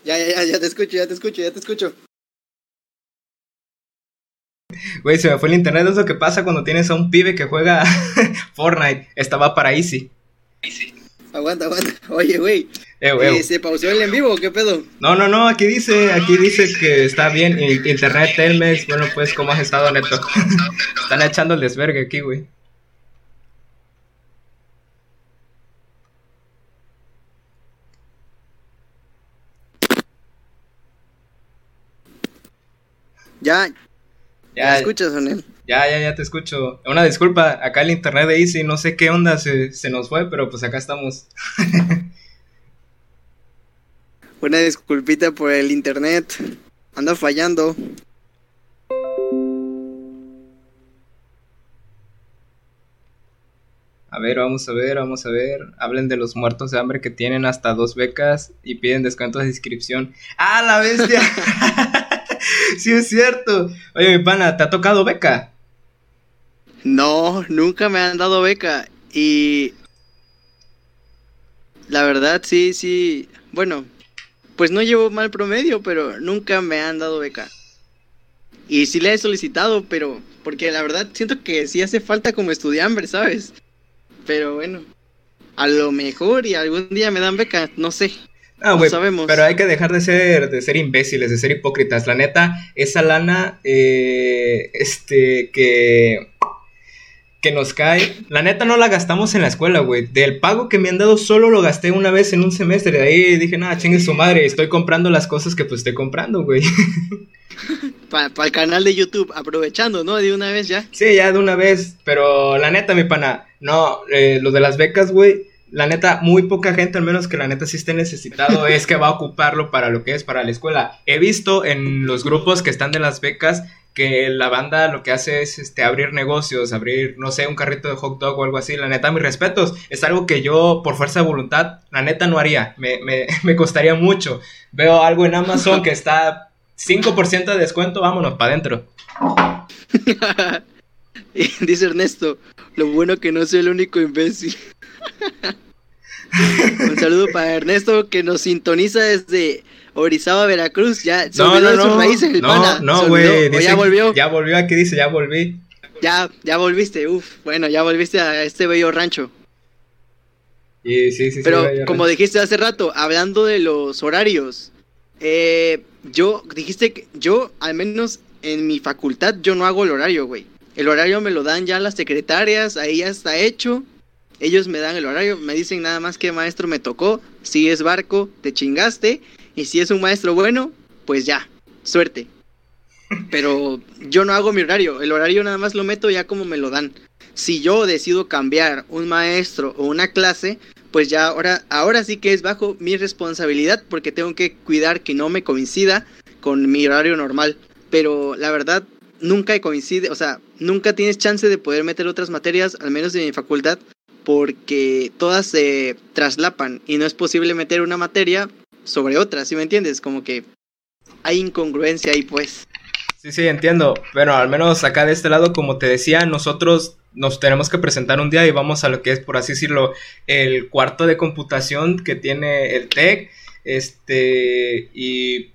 Ya, ya, ya, ya te escucho, ya te escucho, ya te escucho. Güey, se me fue el internet. Es lo que pasa cuando tienes a un pibe que juega Fortnite. Estaba para Easy. Aguanta, aguanta. Oye, güey. Ew, eh. ¿Se pausó el en vivo o qué pedo? No, no, no, aquí dice, aquí dice que está bien. Internet Telmex, bueno, pues, ¿cómo has estado, Neto? Están echando el desvergue aquí, güey. Ya, Ya, ¿me escuchas, Onel? ya, ya, ya te escucho. Una disculpa, acá el internet de Easy, no sé qué onda se, se nos fue, pero pues acá estamos. Una disculpita por el internet. Anda fallando. A ver, vamos a ver, vamos a ver. Hablen de los muertos de hambre que tienen hasta dos becas y piden descuentos de inscripción. ¡Ah, la bestia! sí, es cierto. Oye, mi pana, ¿te ha tocado beca? No, nunca me han dado beca. Y la verdad, sí, sí. Bueno, pues no llevo mal promedio, pero nunca me han dado beca. Y sí le he solicitado, pero porque la verdad siento que sí hace falta como estudiambre, ¿sabes? Pero bueno, a lo mejor y algún día me dan beca, no sé. Ah, güey, sabemos. pero hay que dejar de ser, de ser imbéciles, de ser hipócritas. La neta, esa lana, eh, este, que, que nos cae, la neta no la gastamos en la escuela, güey. Del pago que me han dado solo lo gasté una vez en un semestre. De ahí dije, nada, chingue su madre, estoy comprando las cosas que pues estoy comprando, güey. Para el canal de YouTube, aprovechando, ¿no? De una vez ya. Sí, ya de una vez, pero la neta, mi pana, no, eh, lo de las becas, güey, la neta, muy poca gente, al menos que la neta sí esté necesitado, es que va a ocuparlo para lo que es para la escuela. He visto en los grupos que están de las becas que la banda lo que hace es este abrir negocios, abrir, no sé, un carrito de hot dog o algo así. La neta, mis respetos. Es algo que yo, por fuerza de voluntad, la neta no haría. Me, me, me costaría mucho. Veo algo en Amazon que está 5% de descuento, vámonos, para adentro. Dice Ernesto, lo bueno que no soy el único imbécil. Un saludo para Ernesto que nos sintoniza desde Orizaba, Veracruz. Ya se No, no, de sus no. raíces, el No, pana. güey. ya volvió. Ya. Ya volvió, aquí dice, ya volví. ya, volviste. Uf, bueno, ya volviste a este bello rancho. Y sí, sí, sí. Pero ya- ya- como dijiste hace rato, hablando de los horarios, eh, yo dijiste que yo, al menos en mi facultad, yo no hago el horario, güey. El horario me lo dan ya las secretarias, ahí ya está hecho. Ellos me dan el horario, me dicen nada más que maestro me tocó. Si es barco, te chingaste. Y si es un maestro bueno, pues ya, suerte. Pero yo no hago mi horario, el horario nada más lo meto ya como me lo dan. Si yo decido cambiar un maestro o una clase, pues ya ahora, ahora sí que es bajo mi responsabilidad porque tengo que cuidar que no me coincida con mi horario normal. Pero la verdad, nunca coincide, o sea, nunca tienes chance de poder meter otras materias, al menos de mi facultad, porque todas se traslapan y no es posible meter una materia sobre otra, ¿sí me entiendes? Como que hay incongruencia ahí, pues. Sí, sí, entiendo. Pero al menos acá de este lado, como te decía, nosotros nos tenemos que presentar un día y vamos a lo que es, por así decirlo, el cuarto de computación que tiene el TEC. Este, y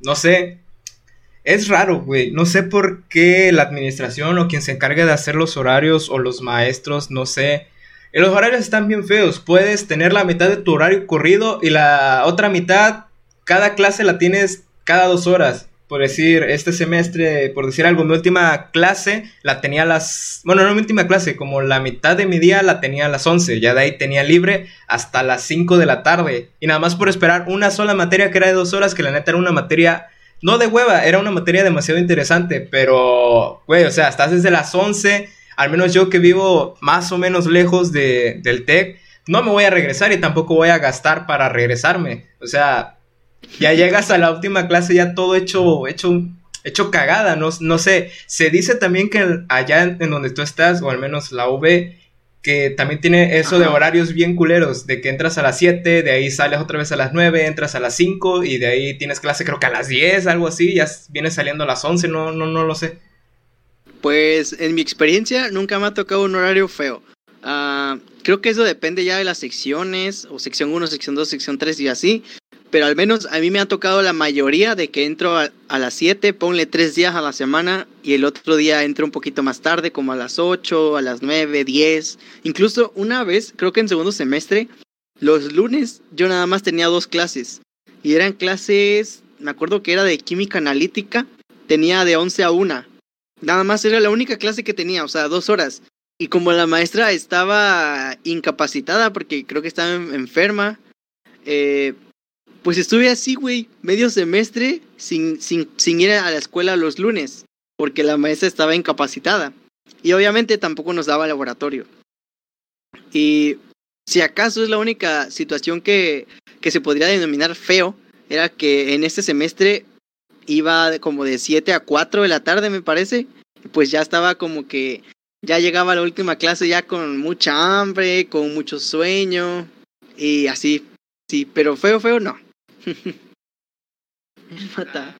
no sé, es raro, güey. No sé por qué la administración o quien se encargue de hacer los horarios o los maestros, no sé. Eh, Los horarios están bien feos. Puedes tener la mitad de tu horario corrido y la otra mitad, cada clase la tienes cada dos horas. Por decir, este semestre, por decir algo, mi última clase la tenía a las... Bueno, no mi última clase, como la mitad de mi día la tenía a las 11. Ya de ahí tenía libre hasta las 5 de la tarde. Y nada más por esperar una sola materia que era de dos horas, que la neta era una materia no de hueva, era una materia demasiado interesante, pero, güey, o sea, estás desde las 11, al menos yo que vivo más o menos lejos de, del TEC, no me voy a regresar y tampoco voy a gastar para regresarme. O sea, ya llegas a la última clase ya todo hecho, hecho, hecho cagada, no, no sé. Se dice también que allá en, donde tú estás, o al menos la UV, que también tiene eso de horarios bien culeros, de que entras a las 7, de ahí sales otra vez a las 9, entras a las 5 y de ahí tienes clase creo que a las 10, algo así, ya vienes saliendo a las 11, no, no, no lo sé. Pues en mi experiencia nunca me ha tocado un horario feo. Ah, creo que eso depende ya de las secciones, o sección 1, sección 2, sección 3 y así. Pero al menos a mí me ha tocado la mayoría de que entro a, las 7, ponle 3 días a la semana y el otro día entro un poquito más tarde, como a las 8, a las 9, 10. Incluso una vez, creo que en segundo semestre, los lunes yo nada más tenía dos clases. Y eran clases, me acuerdo que era de química analítica, tenía de 11 a 1. Nada más era la única clase que tenía, o sea, dos horas. Y como la maestra estaba incapacitada porque creo que estaba en- enferma, eh, pues estuve así, güey, medio semestre sin, sin, sin ir a la escuela los lunes, porque la maestra estaba incapacitada. Y obviamente tampoco nos daba laboratorio. Y si acaso es la única situación que, que se podría denominar feo, era que en este semestre iba como de 7 a 4 de la tarde, me parece. Pues ya estaba como que ya llegaba la última clase ya con mucha hambre, con mucho sueño y así. Sí, pero feo, feo no. Mata.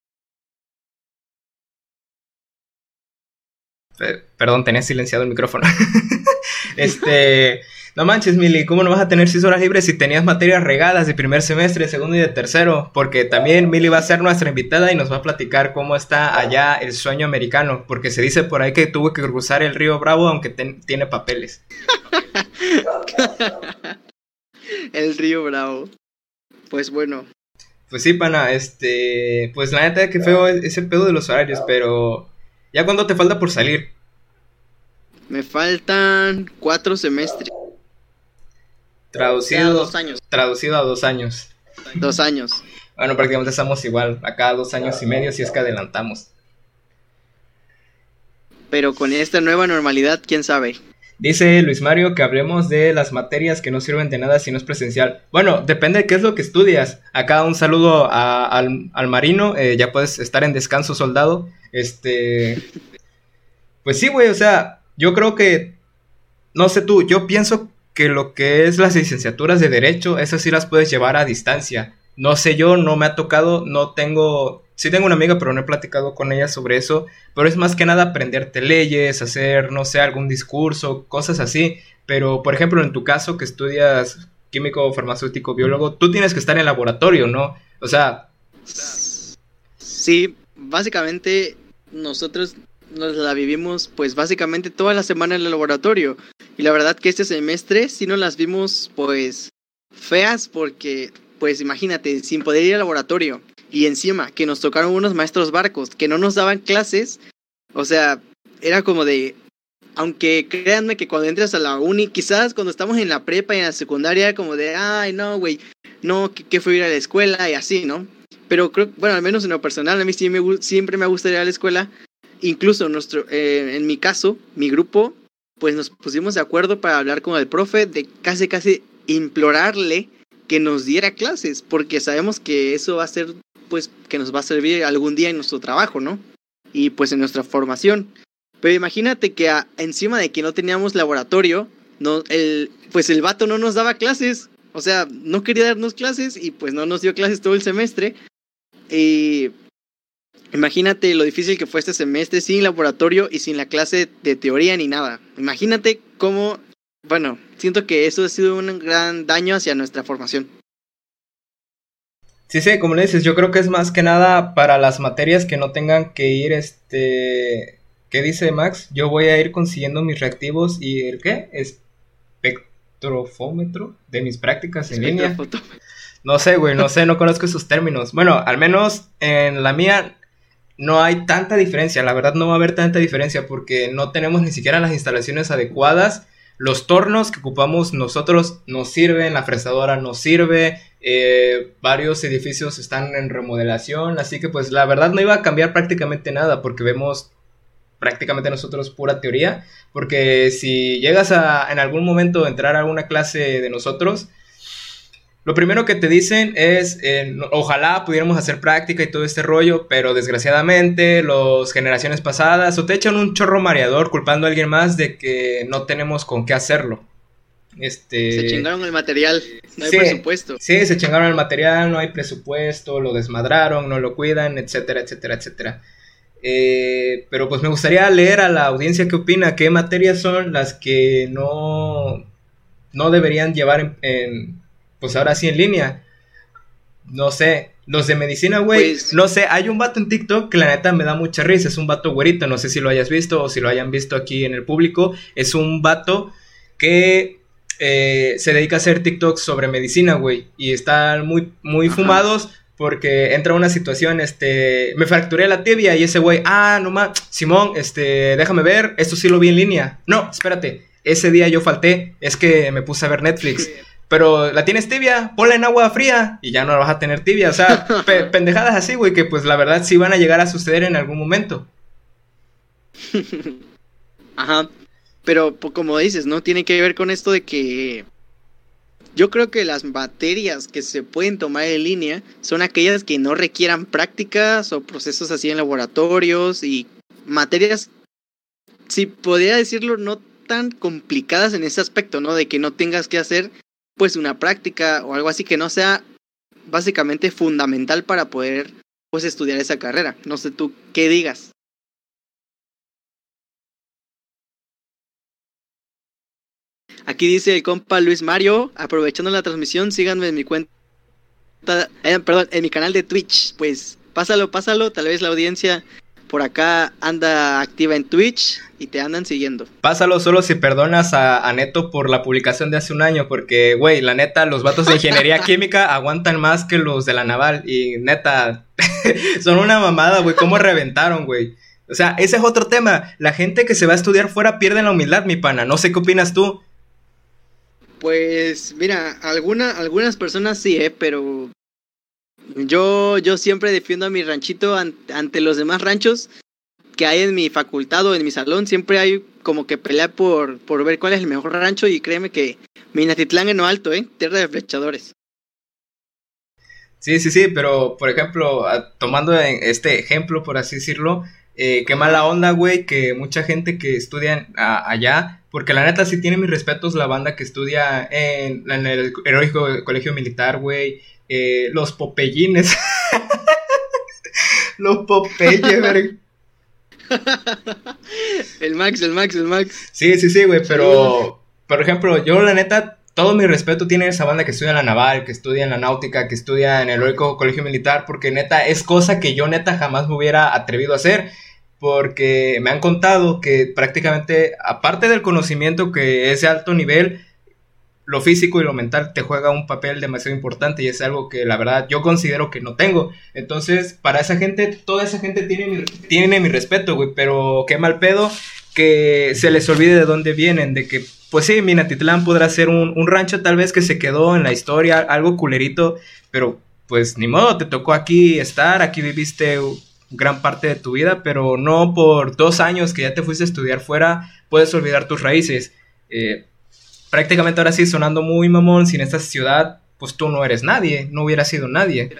Perdón, tenía silenciado el micrófono. este, no manches, Mili, ¿cómo no vas a tener seis horas libres si tenías materias regadas de primer semestre, de segundo y de tercero? Porque también Mili va a ser nuestra invitada y nos va a platicar cómo está allá el sueño americano, porque se dice por ahí que tuvo que cruzar el río Bravo aunque tiene papeles. el río Bravo. Pues bueno. Pues sí, pana, este, pues la neta que feo ese pedo de los horarios, pero ¿ya cuándo te falta por salir? Me faltan cuatro semestres. Traducido, dos años. traducido a dos años. Dos años. Bueno, prácticamente estamos igual, acá dos años y medio si es que adelantamos. Pero con esta nueva normalidad, quién sabe. Dice Luis Mario que hablemos de las materias que no sirven de nada si no es presencial. Bueno, depende de qué es lo que estudias. Acá un saludo al, marino, eh, ya puedes estar en descanso soldado. Este... Pues sí, güey, o sea, yo creo que... No sé tú, yo pienso que lo que es las licenciaturas de derecho, esas sí las puedes llevar a distancia. No sé yo, no me ha tocado, no tengo, sí tengo una amiga, pero no he platicado con ella sobre eso, pero es más que nada aprenderte leyes, hacer, no sé, algún discurso, cosas así. Pero, por ejemplo, en tu caso que estudias químico, farmacéutico, biólogo, tú tienes que estar en el laboratorio, ¿no? O sea... Sí, básicamente nosotros nos la vivimos pues básicamente toda la semana en el laboratorio. Y la verdad que este semestre sí nos las vimos pues feas porque pues imagínate, sin poder ir al laboratorio. Y encima que nos tocaron unos maestros barcos que no nos daban clases. O sea, era como de... Aunque créanme que cuando entras a la uni, quizás cuando estamos en la prepa y en la secundaria, como de, ay, no, güey, no, que, fue ir a la escuela y así, ¿no? Pero creo, bueno, al menos en lo personal, a mí sí siempre me ha gustado ir a la escuela incluso nuestro, eh, en mi caso, mi grupo, pues nos pusimos de acuerdo para hablar con el profe de casi casi implorarle que nos diera clases, porque sabemos que eso va a ser, pues, que nos va a servir algún día en nuestro trabajo, ¿no? Y pues en nuestra formación. Pero imagínate que encima de que no teníamos laboratorio, no, el, pues el vato no nos daba clases, o sea, no quería darnos clases y pues no nos dio clases todo el semestre. Y Imagínate lo difícil que fue este semestre sin laboratorio y sin la clase de teoría ni nada. Imagínate cómo, bueno, siento que eso ha sido un gran daño hacia nuestra formación. Sí, sí, como le dices, yo creo que es más que nada para las materias que no tengan que ir, este, ¿qué dice Max? Yo voy a ir consiguiendo mis reactivos y el qué? Espectrofómetro de mis prácticas en línea. No sé, güey, no sé, no conozco esos términos. Bueno, al menos en la mía no hay tanta diferencia, la verdad no va a haber tanta diferencia porque no tenemos ni siquiera las instalaciones adecuadas. Los tornos que ocupamos nosotros nos sirven, la fresadora nos sirve, eh, varios edificios están en remodelación, así que pues la verdad no iba a cambiar prácticamente nada porque vemos prácticamente nosotros pura teoría, porque si llegas a en algún momento entrar a alguna clase de nosotros, lo primero que te dicen es, eh, ojalá pudiéramos hacer práctica y todo este rollo, pero desgraciadamente las generaciones pasadas o te echan un chorro mareador culpando a alguien más de que no tenemos con qué hacerlo. Este... Se chingaron el material, no hay presupuesto. Sí, se chingaron el material, no hay presupuesto, lo desmadraron, no lo cuidan, etcétera, etcétera, etcétera. Eh, pero pues me gustaría leer a la audiencia qué opina, qué materias son las que no, no deberían llevar en pues ahora sí en línea. No sé, los de medicina, güey, pues no sé, hay un vato en TikTok que la neta me da mucha risa, es un vato güerito, no sé si lo hayas visto o si lo hayan visto aquí en el público, es un vato que eh, se dedica a hacer TikToks sobre medicina, güey, y están muy, muy fumados porque entra una situación, este, me fracturé la tibia y ese güey, ah, no más, Simón, este, déjame ver, esto sí lo vi en línea. No, espérate, ese día yo falté, es que me puse a ver Netflix. Pero la tienes tibia, ponla en agua fría y ya no la vas a tener tibia. O sea, pendejadas así, güey, que pues la verdad sí van a llegar a suceder en algún momento. Ajá. Pero como dices, ¿no? Tiene que ver con esto de que yo creo que las materias que se pueden tomar en línea son aquellas que no requieran prácticas o procesos así en laboratorios y materias, si podría decirlo, no tan complicadas en ese aspecto, ¿no? De que no tengas que hacer pues una práctica o algo así que no sea básicamente fundamental para poder pues estudiar esa carrera. No sé tú qué digas. Aquí dice el compa Luis Mario, aprovechando la transmisión, síganme en mi cuenta, eh, perdón, en mi canal de Twitch. Pues pásalo, pásalo, tal vez la audiencia por acá anda activa en Twitch y te andan siguiendo. Pásalo solo si perdonas a, Neto por la publicación de hace un año, porque, güey, la neta, los vatos de ingeniería química aguantan más que los de la naval y neta, son una mamada, güey, cómo reventaron, güey. O sea, ese es otro tema. La gente que se va a estudiar fuera pierde la humildad, mi pana. No sé qué opinas tú. Pues mira, alguna, algunas personas sí, ¿eh? pero yo, yo siempre defiendo a mi ranchito ante los demás ranchos que hay en mi facultad o en mi salón. Siempre hay como que pelea por, por ver cuál es el mejor rancho y créeme que Minatitlán en lo alto, ¿eh? Tierra de flechadores. Sí, sí, sí, pero por ejemplo, tomando este ejemplo, por así decirlo, eh, qué mala onda, güey, que mucha gente que estudia allá porque la neta sí tiene mis respetos la banda que estudia en, el heroico colegio militar, güey. Eh, los popellines. los popeyes, el Max, el Max, el Max. Sí, sí, sí, güey, pero... Por ejemplo, yo la neta, todo mi respeto tiene esa banda que estudia en la naval, que estudia en la náutica, que estudia en el heroico colegio militar, porque neta es cosa que yo neta jamás me hubiera atrevido a hacer porque me han contado que prácticamente, aparte del conocimiento que es de alto nivel, lo físico y lo mental te juega un papel demasiado importante y es algo que la verdad yo considero que no tengo. Entonces, para esa gente, toda esa gente tiene mi, tiene mi respeto, güey, pero qué mal pedo que se les olvide de dónde vienen, de que, pues sí, Minatitlán podrá ser un, un rancho tal vez que se quedó en la historia, algo culerito, pero pues ni modo, te tocó aquí estar, aquí viviste gran parte de tu vida, pero no por dos años que ya te fuiste a estudiar fuera puedes olvidar tus raíces. Eh, prácticamente ahora sí sonando muy mamón, sin esta ciudad, pues tú no eres nadie, no hubieras sido nadie.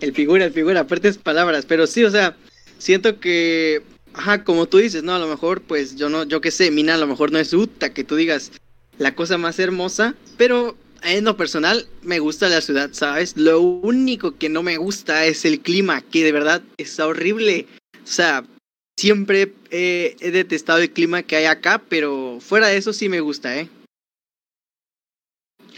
El figura, el figura, aparte palabras, pero sí, o sea, siento que, ajá, como tú dices, no, a lo mejor, pues yo no, yo qué sé, Mina a lo mejor no es Uta, que tú digas la cosa más hermosa, pero en lo personal me gusta la ciudad, ¿sabes? Lo único que no me gusta es el clima, que de verdad está horrible. O sea, siempre he detestado el clima que hay acá, pero fuera de eso sí me gusta, ¿eh?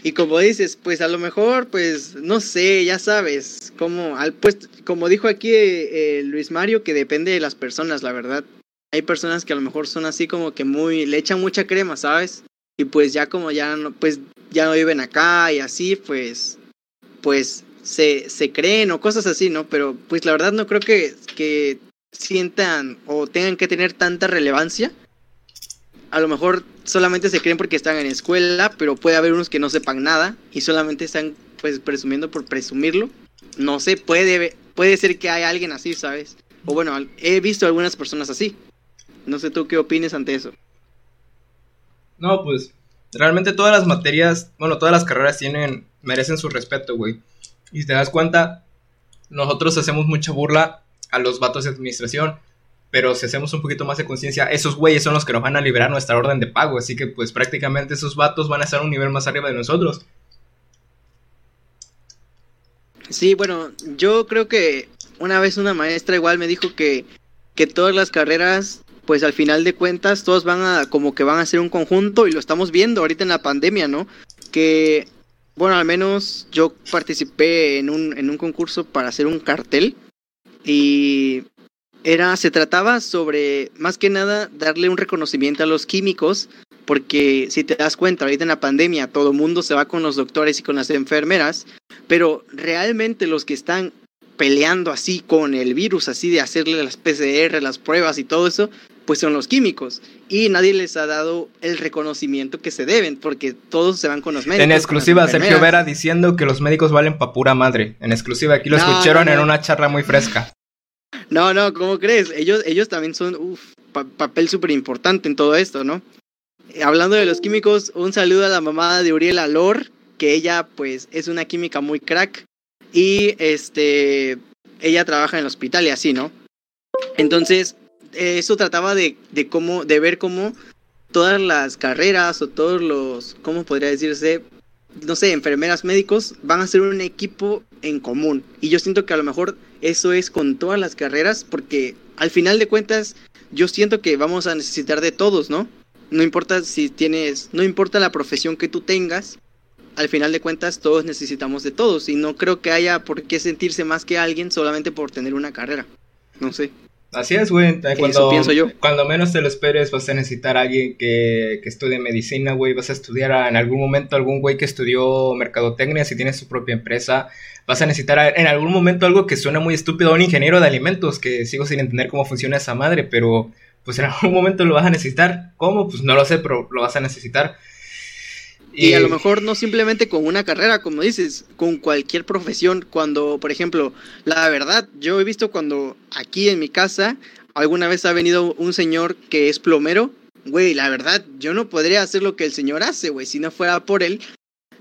Y como dices, pues a lo mejor, pues no sé, ya sabes, como, al, pues, como dijo aquí eh, Luis Mario, que depende de las personas, la verdad. Hay personas que a lo mejor son así como que muy, le echan mucha crema, ¿sabes? Y pues ya como ya no, pues ya no viven acá y así, pues, pues se, se creen o cosas así, ¿no? Pero pues la verdad no creo que, que sientan o tengan que tener tanta relevancia. A lo mejor solamente se creen porque están en escuela, pero puede haber unos que no sepan nada y solamente están pues presumiendo por presumirlo. No sé, puede, puede ser que haya alguien así, ¿sabes? O bueno, he visto algunas personas así. No sé tú qué opines ante eso. No, pues realmente todas las materias, bueno, todas las carreras tienen, merecen su respeto, güey. Y si te das cuenta, nosotros hacemos mucha burla a los vatos de administración, pero si hacemos un poquito más de conciencia, esos güeyes son los que nos van a liberar nuestra orden de pago, así que pues prácticamente esos vatos van a estar un nivel más arriba de nosotros. Sí, bueno, yo creo que una vez una maestra igual me dijo que, que todas las carreras pues al final de cuentas todos van a como que van a ser un conjunto y lo estamos viendo ahorita en la pandemia, ¿no? Que bueno, al menos yo participé en un, en un concurso para hacer un cartel y era se trataba sobre más que nada darle un reconocimiento a los químicos porque si te das cuenta ahorita en la pandemia todo el mundo se va con los doctores y con las enfermeras pero realmente los que están peleando así con el virus, así de hacerle las PCR, las pruebas y todo eso, pues son los químicos. Y nadie les ha dado el reconocimiento que se deben, porque todos se van con los médicos. En exclusiva, Sergio. Vera diciendo que los médicos valen pa' pura madre. En exclusiva, aquí lo No, escucharon no, en una charla muy fresca. No, no, ¿cómo crees? Ellos, ellos también son uf, pa- papel súper importante en todo esto, ¿no? Eh, Hablando de los químicos, un saludo a la mamá de Uriel Alor, que ella pues es una química muy crack y este ella trabaja en el hospital y así, ¿no? Entonces, eso trataba de, de cómo, de ver cómo todas las carreras o todos los, ¿cómo podría decirse? No sé, enfermeras médicos van a ser un equipo en común. Y yo siento que a lo mejor eso es con todas las carreras, porque al final de cuentas, yo siento que vamos a necesitar de todos, ¿no? No importa si tienes, no importa la profesión que tú tengas, al final de cuentas todos necesitamos de todos y no creo que haya por qué sentirse más que alguien solamente por tener una carrera. No sé. Así es, güey. Eso Cuando, pienso yo. cuando menos te lo esperes, vas a necesitar a alguien que, que estudie medicina, güey. Vas a estudiar a- en algún momento algún güey que estudió mercadotecnia, si tienes su propia empresa. Vas a necesitar a- en algún momento algo que suena muy estúpido, un ingeniero de alimentos, que sigo sin entender cómo funciona esa madre, pero pues en algún momento lo vas a necesitar. ¿Cómo? Pues no lo sé, pero lo vas a necesitar. Y a lo mejor no simplemente con una carrera, como dices, con cualquier profesión. Cuando, por ejemplo, la verdad, yo he visto cuando aquí en mi casa alguna vez ha venido un señor que es plomero. Güey, la verdad, yo no podría hacer lo que el señor hace, güey. Si no fuera por él,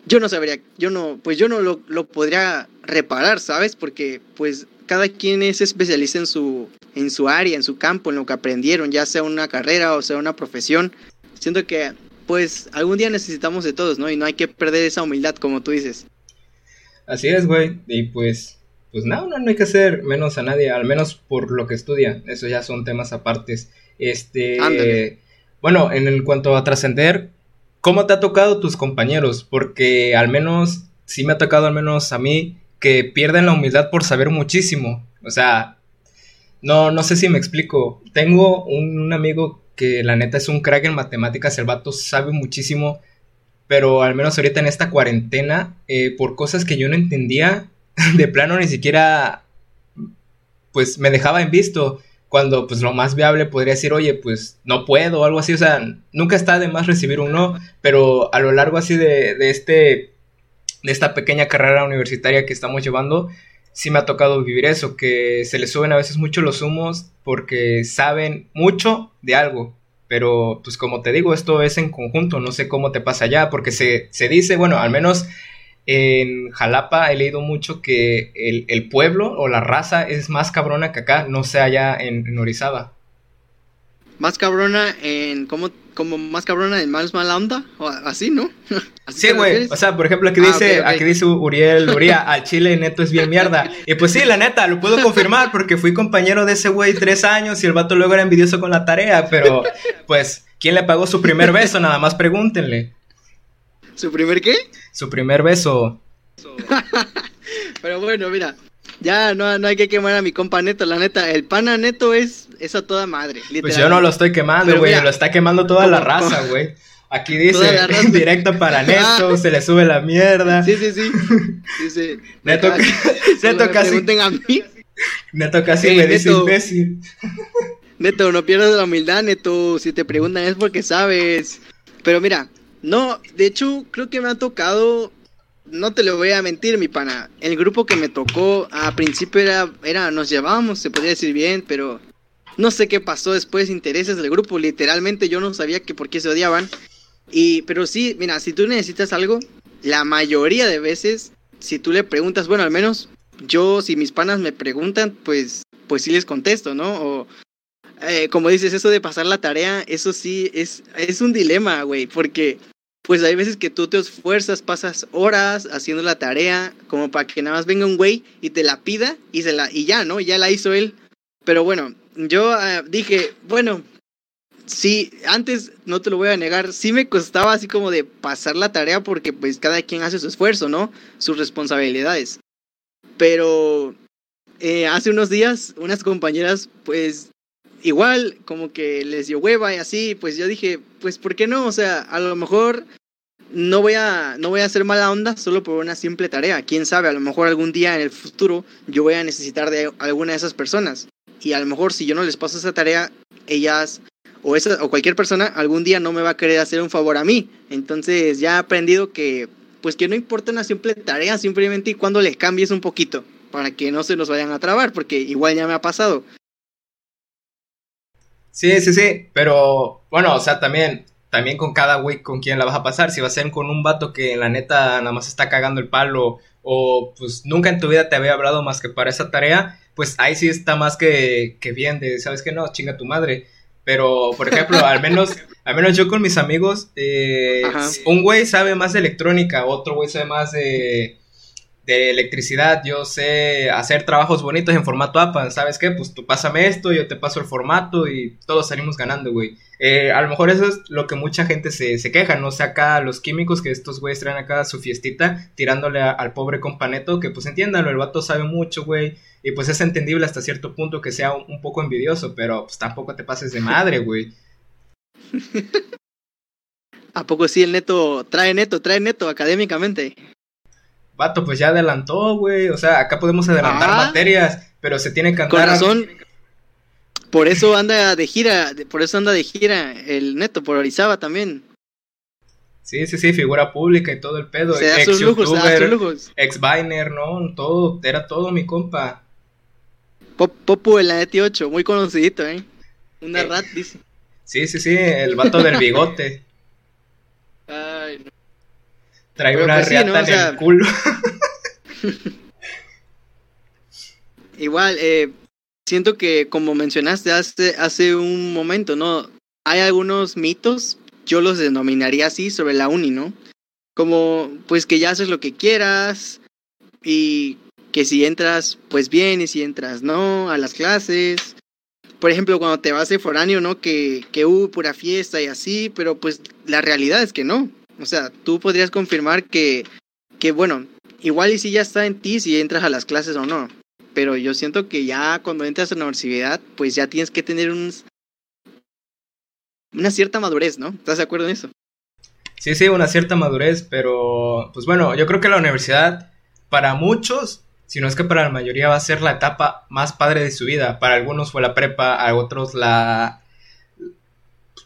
yo no sabría, yo no, pues yo no lo, lo podría reparar, ¿sabes? Porque, pues, cada quien es especialista en su, en su área, en su campo, en lo que aprendieron, ya sea una carrera o sea una profesión. Siento que pues algún día necesitamos de todos, ¿no? Y no hay que perder esa humildad, como tú dices. Así es, güey. Y pues, pues no, no, no hay que hacer menos a nadie, al menos por lo que estudia. Eso ya son temas apartes. Este, Ándale. bueno, en cuanto a trascender, ¿cómo te ha tocado tus compañeros? Porque al menos, sí me ha tocado al menos a mí que pierden la humildad por saber muchísimo. O sea, no, no sé si me explico. Tengo un, un amigo que la neta es un crack en matemáticas, el vato sabe muchísimo, pero al menos ahorita en esta cuarentena, eh, por cosas que yo no entendía, de plano ni siquiera, pues me dejaba en visto, cuando pues lo más viable podría decir, oye, pues no puedo o algo así, o sea, nunca está de más recibir un no, pero a lo largo así de, de este, de esta pequeña carrera universitaria que estamos llevando, sí me ha tocado vivir eso, que se les suben a veces mucho los humos porque saben mucho de algo. Pero, pues como te digo, esto es en conjunto, no sé cómo te pasa allá, porque se, se dice, bueno, al menos en Jalapa he leído mucho que el, pueblo o la raza es más cabrona que acá, no sé allá en, en Orizaba. Más cabrona en. ¿Cómo, como más cabrona en más mala onda? O así, ¿no? ¿Así Sí, güey. O sea, por ejemplo, aquí Ah, dice, aquí dice Uriel Uría, al chile neto es bien mierda. Y pues sí, la neta, lo puedo confirmar porque fui compañero de ese güey tres años y el vato luego era envidioso con la tarea, pero pues, ¿quién le pagó su primer beso? Nada más pregúntenle. ¿Su primer qué? Su primer beso. Pero bueno, mira. Ya no, no hay que quemar a mi compa Neto, la neta. El pana Neto es, es a toda madre. Pues yo no lo estoy quemando, güey, lo está quemando toda la ¿cómo- raza, güey. Aquí dice, directo para Neto, se le sube la mierda. Sí, sí, sí. sí, sí. Neto, Neto me casi, pregunten a mí. Neto casi Ey, me dice Neto. imbécil. Neto, no pierdas la humildad, Neto. Si te preguntan es porque sabes. Pero mira, no, de hecho, creo que me ha tocado. No te lo voy a mentir, mi pana. El grupo que me tocó a principio era, era nos llevábamos, se podría decir bien, pero no sé qué pasó después, intereses del grupo. Literalmente yo no sabía que por qué se odiaban. Y, pero sí, mira, si tú necesitas algo, la mayoría de veces, si tú le preguntas, bueno, al menos yo, si mis panas me preguntan, pues, pues sí les contesto, ¿no? O, eh, como dices, eso de pasar la tarea, eso sí es, es un dilema, güey, porque pues hay veces que tú te esfuerzas, pasas horas haciendo la tarea, como para que nada más venga un güey y te la pida y, se la, y ya, ¿no? Ya la hizo él. Pero bueno, yo eh, dije, bueno, sí, antes no te lo voy a negar, sí me costaba así como de pasar la tarea porque pues cada quien hace su esfuerzo, ¿no? Sus responsabilidades. Pero eh, hace unos días unas compañeras pues igual como que les dio hueva y así, pues yo dije, pues ¿por qué no? O sea, a lo mejor no voy a no voy a hacer mala onda solo por una simple tarea. Quién sabe, a lo mejor algún día en el futuro yo voy a necesitar de alguna de esas personas y a lo mejor si yo no les paso esa tarea, ellas o, esa, o cualquier persona algún día no me va a querer hacer un favor a mí. Entonces ya he aprendido que pues que no importa una simple tarea, simplemente y cuando les cambies un poquito, para que no se nos vayan a trabar, porque igual ya me ha pasado. Sí, sí, sí, pero bueno, o sea, también, también con cada güey con quien la vas a pasar, si va a ser con un vato que la neta nada más está cagando el palo o pues nunca en tu vida te había hablado más que para esa tarea, pues ahí sí está más que, que bien de, ¿sabes qué? No, chinga tu madre. Pero, por ejemplo, al menos, al menos yo con mis amigos, eh, un güey sabe más de electrónica, otro güey sabe más de, de electricidad, yo sé hacer trabajos bonitos en formato APA, ¿sabes qué? Pues tú pásame esto, yo te paso el formato y todos salimos ganando, güey. Eh, a lo mejor eso es lo que mucha gente se, se queja, no sé acá los químicos que estos güeyes traen acá su fiestita tirándole al pobre companeto, que pues entiéndanlo, el vato sabe mucho, güey, y pues es entendible hasta cierto punto que sea un, poco envidioso, pero pues tampoco te pases de madre, güey. ¿A poco sí el neto trae neto, trae neto académicamente? Vato, pues ya adelantó, güey. O sea, acá podemos adelantar ah. materias, pero se tiene que andar. Corazón. Por eso anda de gira, por eso anda de gira el neto, por Orizaba también. Sí, sí, sí, figura pública y todo el pedo. Se ex lujos, lujos. Ex Biner, ¿no? Todo, era todo mi compa. Popu en la ET8, muy conocidito, ¿eh? Una eh, rat, dice. Sí, sí, sí, el vato del bigote. Trae una pues riata en el culo. Igual, eh, siento que como mencionaste hace, hace un momento, ¿no? Hay algunos mitos, yo los denominaría así, sobre la uni, ¿no? Como, pues que ya haces lo que quieras y que si entras, pues bien, y si entras, no, a las clases. Por ejemplo, cuando te vas de foráneo, ¿no? Que, que hubo pura fiesta y así, pero pues la realidad es que no. O sea, tú podrías confirmar que, que bueno, igual y si ya está en ti si entras a las clases o no. Pero yo siento que ya cuando entras a la universidad, pues ya tienes que tener un, una cierta madurez, ¿no? ¿Estás de acuerdo en eso? Sí, sí, una cierta madurez, pero pues bueno, yo creo que la universidad para muchos, si no es que para la mayoría va a ser la etapa más padre de su vida. Para algunos fue la prepa, a otros la,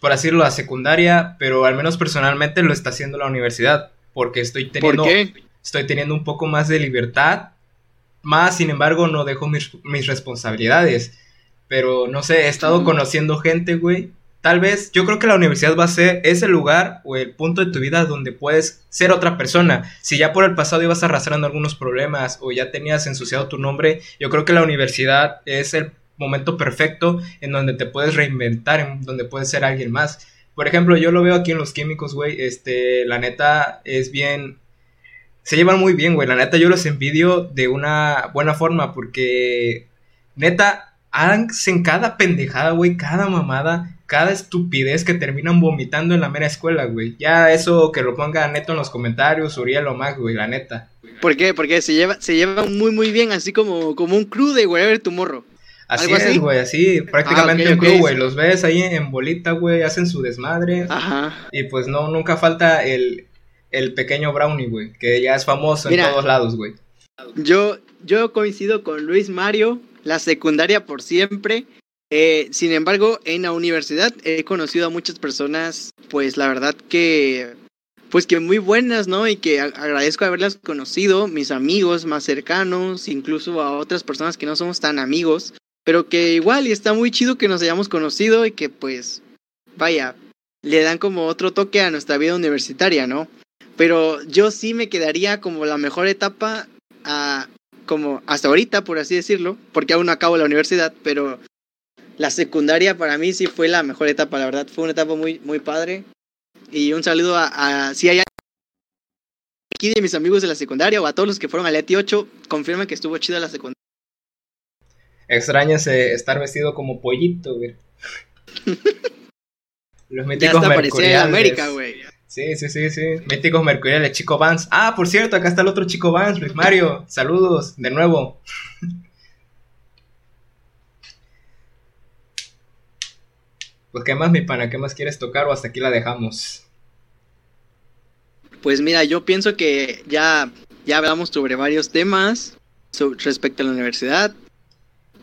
por decirlo, la secundaria, pero al menos personalmente lo está haciendo la universidad, porque estoy teniendo, estoy teniendo un poco más de libertad, más sin embargo no dejo mis, mis responsabilidades. Pero no sé, he estado conociendo gente, güey, Tal vez yo creo que la universidad va a ser ese lugar o el punto de tu vida donde puedes ser otra persona. Si ya por el pasado ibas arrastrando algunos problemas o ya tenías ensuciado tu nombre, yo creo que la universidad es el momento perfecto en donde te puedes reinventar, en donde puedes ser alguien más. Por ejemplo, yo lo veo aquí en los químicos, güey, este, la neta es bien... Se llevan muy bien, güey, la neta yo los envidio de una buena forma porque, neta, hacen cada pendejada, güey, cada mamada cada estupidez que terminan vomitando en la mera escuela, güey. Ya eso que lo ponga neto en los comentarios, Uriel o Mac, güey, la neta. ¿Por qué? Porque se lleva, se lleva muy muy bien, así como, como un crew de Wherever Tomorrow. Así es, güey, así, prácticamente ah, un crew, güey. Los ves ahí en bolita, güey, hacen su desmadre. Ajá. Y pues no, nunca falta el, el pequeño Brownie, güey, que ya es famoso en todos lados, güey. Yo, yo coincido con Luis Mario, la secundaria por siempre. Eh, sin embargo, en la universidad he conocido a muchas personas, pues la verdad que, pues que muy buenas, ¿no? Y que agradezco haberlas conocido, mis amigos más cercanos, incluso a otras personas que no somos tan amigos, pero que igual y está muy chido que nos hayamos conocido y que pues, vaya, le dan como otro toque a nuestra vida universitaria, ¿no? Pero yo sí me quedaría como la mejor etapa a, como hasta ahorita, por así decirlo, porque aún no acabo la universidad, pero la secundaria para mí sí fue la mejor etapa, la verdad. Fue una etapa muy, muy padre. Y un saludo a, si hay aquí de mis amigos de la secundaria o a todos los que fueron al ETI 8, confirman que estuvo chida la secundaria. Extrañas estar vestido como pollito, güey. Los míticos mercuriales. América, güey. Sí, sí, sí, sí. Míticos mercuriales, Chico Vance. Ah, por cierto, acá está el otro Chico Vance, Luis Mario. Saludos, de nuevo. Pues, ¿qué más, mi pana? ¿Qué más quieres tocar o hasta aquí la dejamos? Pues mira, yo pienso que ya, hablamos sobre varios temas respecto a la universidad,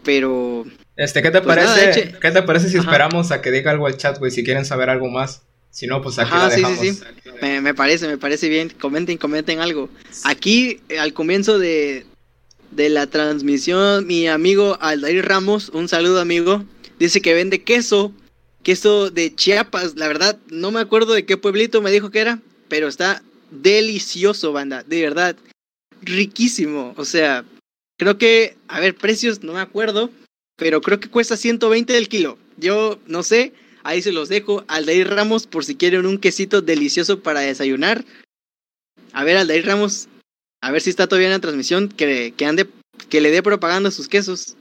pero Este, ¿qué te Pues parece? nada, eche- ¿Qué te parece si Ajá. esperamos a que diga algo al chat, güey? Si quieren saber algo más. Si no, pues aquí Ajá, la sí, dejamos. sí, sí. Me, me parece, me parece bien. Comenten, comenten algo. Aquí, eh, al comienzo de, de la transmisión, mi amigo Aldair Ramos, un saludo amigo, dice que vende queso, queso de Chiapas. La verdad, no me acuerdo de qué pueblito me dijo que era, pero está delicioso, banda, de verdad. Riquísimo. O sea, creo que, a ver, precios, no me acuerdo, pero creo que cuesta 120 el kilo. Yo no sé, ahí se los dejo. Aldair Ramos, por si quieren un quesito delicioso para desayunar. A ver, Aldair Ramos, a ver si está todavía en la transmisión, que, que ande, que le dé propaganda sus quesos.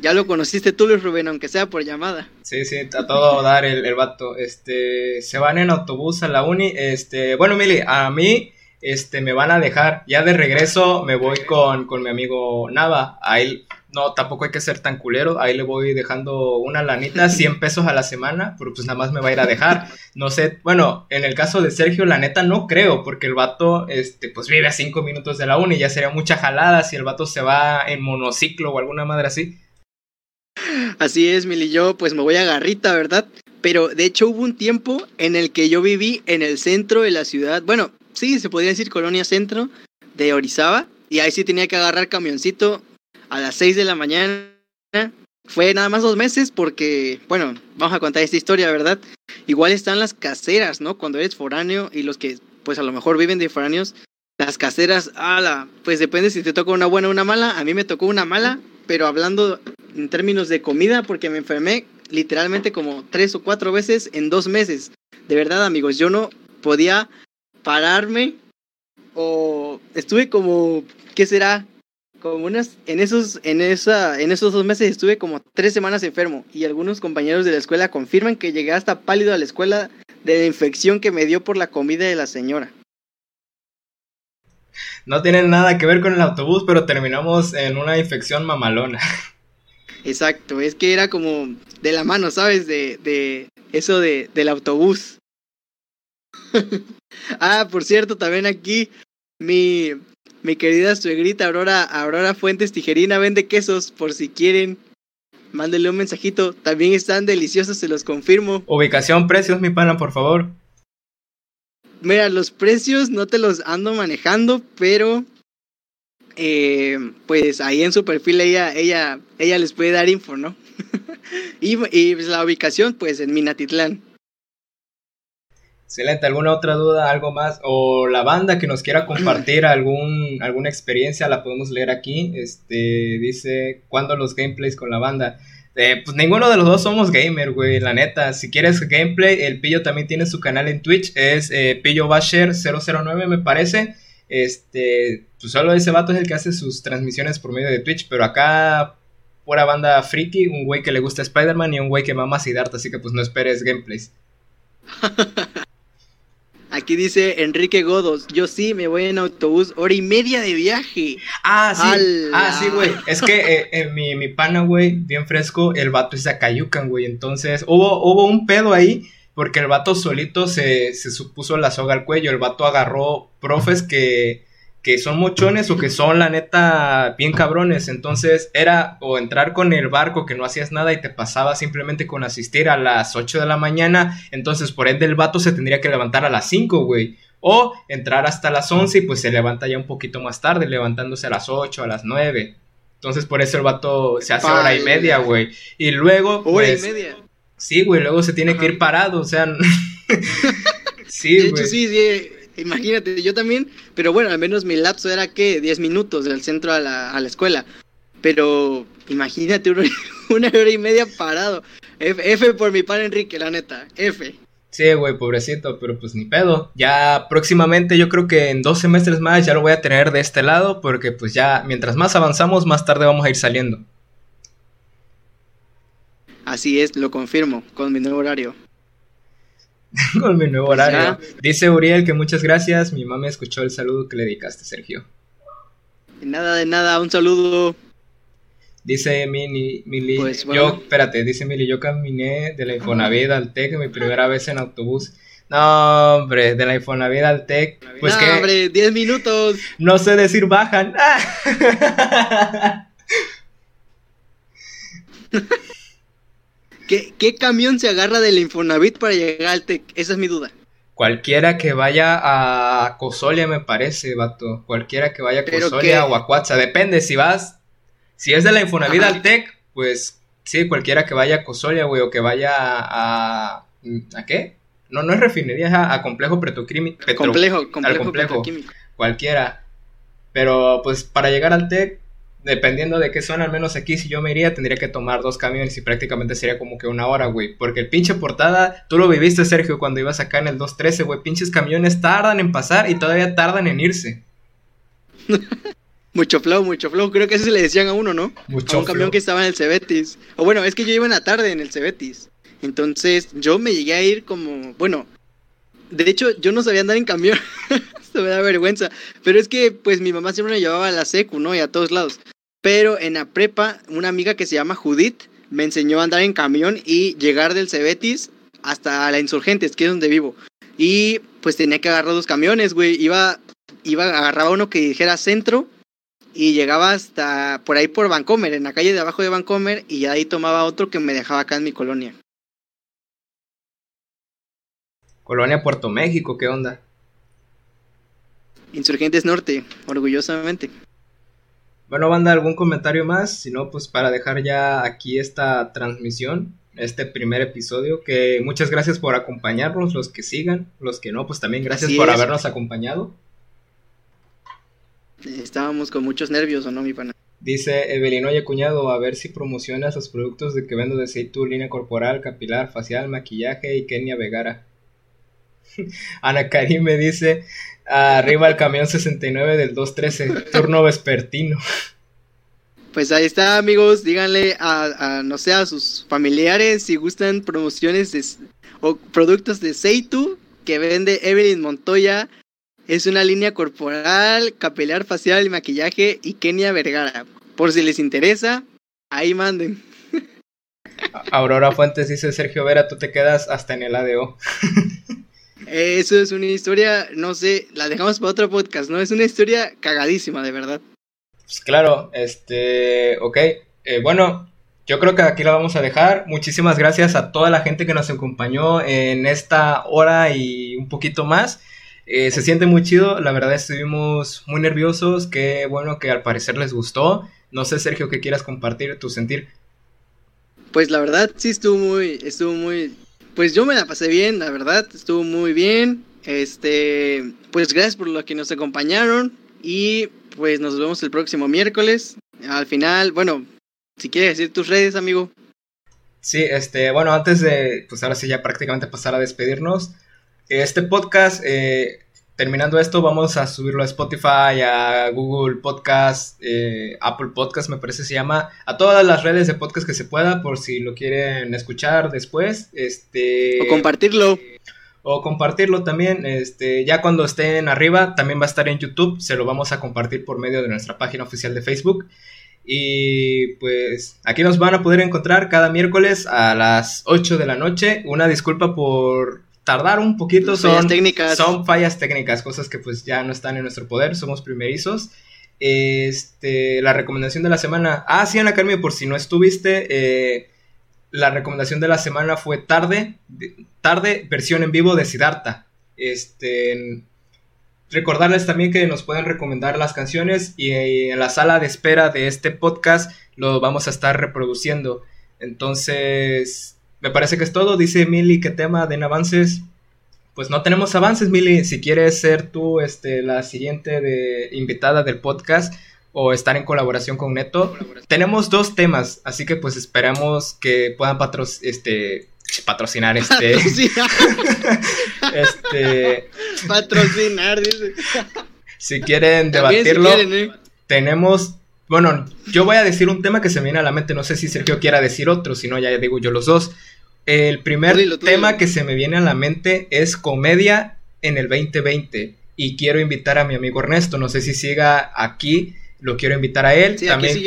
Ya lo conociste tú, Luis Rubén, aunque sea por llamada. Sí, sí, a todo dar el, el vato. Este, se van en autobús a la uni. Este, bueno, Mili, a mí, este, me van a dejar. Ya de regreso me voy con, con mi amigo Nava. A él, no, tampoco hay que ser tan culero. Ahí le voy dejando una lanita, 100 pesos a la semana, pero pues nada más me va a ir a dejar. No sé, bueno, en el caso de Sergio, la neta no creo, porque el vato, este, pues vive a 5 minutos de la uni. Ya sería mucha jalada si el vato se va en monociclo o alguna madre así. Así es, Mili, yo pues me voy a garrita, ¿verdad? Pero de hecho hubo un tiempo en el que yo viví en el centro de la ciudad, bueno, sí, se podría decir colonia centro de Orizaba, y ahí sí tenía que agarrar camioncito a las 6 de la mañana. Fue nada más dos meses porque, bueno, vamos a contar esta historia, ¿verdad? Igual están las caseras, ¿no? Cuando eres foráneo y los que pues a lo mejor viven de foráneos, las caseras, ala, pues depende si te toca una buena o una mala. A mí me tocó una mala, pero hablando en términos de comida, porque me enfermé literalmente como tres o cuatro veces en dos meses. De verdad, amigos, yo no podía pararme o estuve como, ¿qué será? Como unas, en esos, en esa, en esos dos meses estuve como tres semanas enfermo y algunos compañeros de la escuela confirman que llegué hasta pálido a la escuela de la infección que me dio por la comida de la señora. No tienen nada que ver con el autobús, pero terminamos en una infección mamalona. Exacto, es que era como de la mano, ¿sabes? De, de eso de, del autobús. ah, por cierto, también aquí mi, mi querida suegrita Aurora, Aurora Fuentes Tijerina vende quesos por si quieren. Mándenle un mensajito. También están deliciosos, se los confirmo. Ubicación, precios, mi pana, por favor. Mira, los precios no te los ando manejando, pero eh, pues ahí en su perfil ella, ella, ella les puede dar info, ¿no? y, y pues, la ubicación, pues en Minatitlán. Excelente, ¿alguna otra duda, algo más? O la banda que nos quiera compartir algún, alguna experiencia, la podemos leer aquí. Este, dice, ¿cuándo los gameplays con la banda? Eh, pues ninguno de los dos somos gamer, güey, la neta. Si quieres gameplay, el Pillo también tiene su canal en Twitch, es eh, Pillo Basher 009 me parece. Este, pues solo ese vato es el que hace sus transmisiones por medio de Twitch, pero acá pura banda friki, un güey que le gusta Spider-Man y un güey que mama Siddhartha, así que pues no esperes gameplays. Aquí dice Enrique Godos, yo sí me voy en autobús, hora y media de viaje. Ah, sí. ¡Hala! Ah, sí, güey. Es que eh, eh, mi, mi pana, güey, bien fresco, el vato es de Acayucan, güey. Entonces, hubo, hubo un pedo ahí porque el vato solito se, se supuso la soga al cuello. El vato agarró profes que, que son mochones o que son, la neta, bien cabrones. Entonces, era o entrar con el barco que no hacías nada y te pasaba simplemente con asistir a las 8 de la mañana. Entonces, por ende, el vato se tendría que levantar a las 5, güey. O entrar hasta las 11 y pues se levanta ya un poquito más tarde, levantándose a las 8, a las 9. Entonces por eso el vato se hace hora y media, güey. Y luego... Hora pues, y media. Sí, güey, luego se tiene que ir parado, o sea... sí, de güey. hecho, sí, sí, imagínate, yo también, pero bueno, al menos mi lapso era que 10 minutos del centro a la, a la escuela. Pero imagínate una, una hora y media parado. F, F por mi padre Enrique, la neta, F. Sí, güey, pobrecito, pero pues ni pedo. Ya próximamente, yo creo que en dos semestres más ya lo voy a tener de este lado, porque pues ya mientras más avanzamos, más tarde vamos a ir saliendo. Así es, lo confirmo, con mi nuevo horario. Con mi nuevo horario. Dice Uriel que muchas gracias. Mi mamá escuchó el saludo que le dedicaste, Sergio. De nada, de nada, un saludo. Dice Mili, Mili Pues, bueno. yo, espérate, dice Mili, yo caminé de la Infonavit al TEC mi primera vez en autobús. No, hombre, de la Infonavit al TEC, pues no, que hombre, 10 minutos. no sé decir bajan. ¿Qué, ¿Qué camión se agarra del Infonavit para llegar al TEC? Esa es mi duda. Cualquiera que vaya a Cosolia, me parece, vato. Cualquiera que vaya a Cosolia o a Cuatza. Depende, si vas. Si es de la Infonavit Ajá. al TEC, pues sí, cualquiera que vaya a Cosolia, güey, o que vaya a. ¿A qué? No, no es refinería, es a, a complejo petroquímico. complejo, complejo, complejo. petroquímico. cualquiera. Pero pues para llegar al TEC, dependiendo de qué zona, al menos aquí si yo me iría, tendría que tomar dos camiones y prácticamente sería como que una hora, güey. Porque el pinche portada, tú lo viviste, Sergio, cuando ibas acá en el 213, güey. Pinches camiones tardan en pasar y todavía tardan en irse. Mucho flow, mucho flow. Creo que así le decían a uno, ¿no? Mucho a un camión flow. que estaba en el Cebetis. O bueno, es que yo iba en la tarde en el Cebetis. Entonces yo me llegué a ir como, bueno, de hecho yo no sabía andar en camión. Se me da vergüenza. Pero es que pues mi mamá siempre me llevaba a la secu, ¿no? Y a todos lados. Pero en la prepa, una amiga que se llama Judith me enseñó a andar en camión y llegar del Cebetis hasta la Insurgentes, que es donde vivo. Y pues tenía que agarrar dos camiones, güey. Iba, iba, agarraba uno que dijera centro y llegaba hasta por ahí por Vancomer, en la calle de abajo de Vancomer, y ahí tomaba otro que me dejaba acá en mi colonia. Colonia Puerto México, ¿qué onda? Insurgentes Norte, orgullosamente. Bueno, banda, ¿algún comentario más? Si no, pues para dejar ya aquí esta transmisión, este primer episodio, que muchas gracias por acompañarnos, los que sigan, los que no, pues también gracias Así por es. habernos acompañado. Estábamos con muchos nervios, ¿o no, mi pana? Dice Evelyn, oye cuñado, a ver si promocionas los productos de que vendo de Seitu, línea corporal, capilar, facial, maquillaje y Kenia Vegara. Ana Karim me dice, arriba el camión 69 del 213, turno vespertino. Pues ahí está, amigos. Díganle a, a, no sé, a sus familiares si gustan promociones de, o productos de Seitu que vende Evelyn Montoya. Es una línea corporal, capilar, facial y maquillaje y Kenia Vergara. Por si les interesa, ahí manden. Aurora Fuentes dice, Sergio Vera, tú te quedas hasta en el ADO. Eso es una historia, no sé, la dejamos para otro podcast, ¿no? Es una historia cagadísima, de verdad. Pues claro, este, ok, eh, bueno, yo creo que aquí la vamos a dejar. Muchísimas gracias a toda la gente que nos acompañó en esta hora y un poquito más. Eh, se siente muy chido, la verdad estuvimos muy nerviosos, qué bueno que al parecer les gustó. No sé, Sergio, qué quieras compartir tu sentir. Pues la verdad sí estuvo muy, estuvo muy, pues yo me la pasé bien, la verdad, estuvo muy bien. Este, pues gracias por lo que nos acompañaron y pues nos vemos el próximo miércoles. Al final, bueno, si quieres decir tus redes, amigo. Sí, este, bueno, antes de, pues ahora sí ya prácticamente pasar a despedirnos, este podcast, eh, terminando esto, vamos a subirlo a Spotify, a Google Podcast, eh, Apple Podcast, me parece se llama, a todas las redes de podcast que se pueda, por si lo quieren escuchar después, este... O compartirlo. O compartirlo también, este, ya cuando estén arriba, también va a estar en YouTube, se lo vamos a compartir por medio de nuestra página oficial de Facebook. Y pues aquí nos van a poder encontrar cada miércoles a las 8 de la noche. Una disculpa por tardar un poquito, Fallas son técnicas. son fallas técnicas, cosas que pues ya no están en nuestro poder, somos primerizos. Este, la recomendación de la semana. Ah, sí, Ana Carmen, por si no estuviste, eh, la recomendación de la semana fue tarde, de- tarde, versión en vivo de Siddhartha. Este, recordarles también que nos pueden recomendar las canciones y eh, en la sala de espera de este podcast lo vamos a estar reproduciendo. Entonces, me parece que es todo. Dice Mili, ¿qué tema den avances? Pues no tenemos avances, Mili. Si quieres ser tú este, la siguiente de, invitada del podcast o estar en colaboración con Neto, tenemos dos temas, así que pues esperamos que puedan patro este, patrocinar este, Patrocinar, este, patrocinar, dice. si quieren También si debatirlo, quieren, ¿eh? tenemos, bueno, yo voy a decir un tema que se me viene a la mente, no sé si Sergio quiera decir otro, si no ya digo yo los dos. El primer dilo, tema que se me viene a la mente es comedia en el 2020 y quiero invitar a mi amigo Ernesto, no sé si siga aquí, lo quiero invitar a él, Sí, también,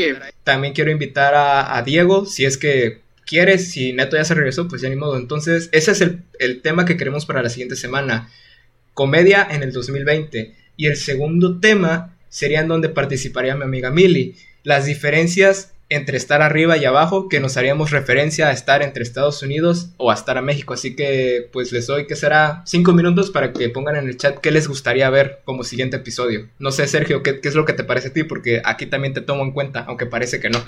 también quiero invitar a, a Diego, si es que quieres, si Neto ya se regresó, pues ya ni modo. Entonces, ese es el, el tema que queremos para la siguiente semana. Comedia en el 2020. Y el segundo tema sería en donde participaría mi amiga Mili. Las diferencias entre estar arriba y abajo, que nos haríamos referencia a estar entre Estados Unidos o a estar a México. Así que pues les doy que será cinco minutos para que pongan en el chat qué les gustaría ver como siguiente episodio. No sé, Sergio, ¿qué, qué es lo que te parece a ti? Porque aquí también te tomo en cuenta, aunque parece que no.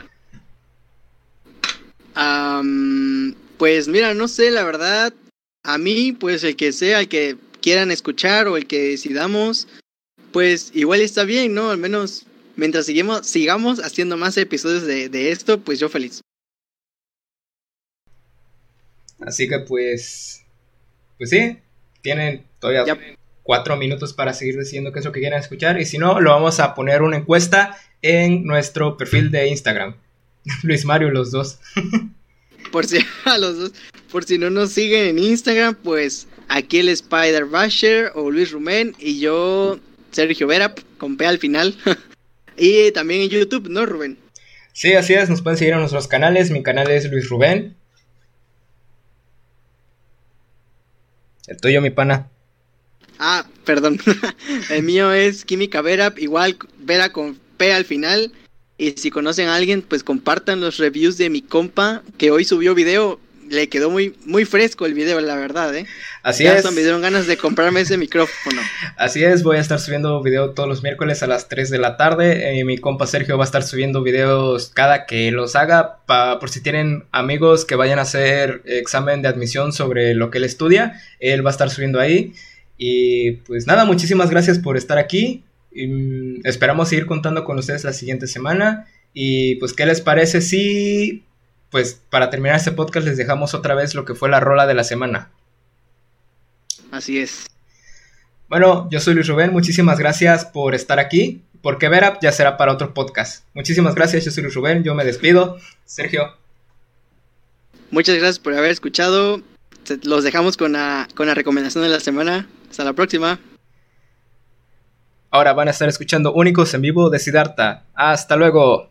Pues mira, no sé, la verdad, a mí, pues el que sea, el que quieran escuchar o el que decidamos, pues igual está bien, ¿no? Al menos mientras seguimos, sigamos haciendo más episodios de, de esto, pues yo feliz. Así que pues, pues sí, tienen todavía Ya. cuatro minutos para seguir diciendo qué es lo que quieran escuchar. Y si no, lo vamos a poner una encuesta en nuestro perfil de Instagram. Luis Mario, los dos. Por si a los dos, por si no nos siguen en Instagram, pues aquí el Spider Basher o Luis Rumén y yo, Sergio Vera, con P al final. Y también en YouTube, ¿no, Rubén? Sí, así es, nos pueden seguir en nuestros canales. Mi canal es Luis Rubén. El tuyo, mi pana. Ah, perdón. el mío es Química Vera, igual Vera con P al final. Y si conocen a alguien, pues compartan los reviews de mi compa que hoy subió video. Le quedó muy, muy fresco el video, la verdad, ¿eh? Así ya es. hasta me dieron ganas de comprarme ese micrófono. Así es, voy a estar subiendo video todos los miércoles a las 3 de la tarde. Eh, mi compa Sergio va a estar subiendo videos cada que los haga, pa- por si tienen amigos que vayan a hacer examen de admisión sobre lo que él estudia, él va a estar subiendo ahí. Y pues nada, muchísimas gracias por estar aquí. Y, mm, esperamos seguir contando con ustedes la siguiente semana. Y pues, ¿qué les parece si, pues, para terminar este podcast les dejamos otra vez lo que fue la rola de la semana? Así es. Bueno, yo soy Luis Rubén, muchísimas gracias por estar aquí, porque Verap ya será para otro podcast. Muchísimas gracias, yo soy Luis Rubén, yo me despido. Sergio, Muchas gracias por haber escuchado. Los dejamos con la, con la recomendación de la semana. Hasta la próxima. ahora van a estar escuchando Únicos en vivo de Siddhartha. Hasta luego.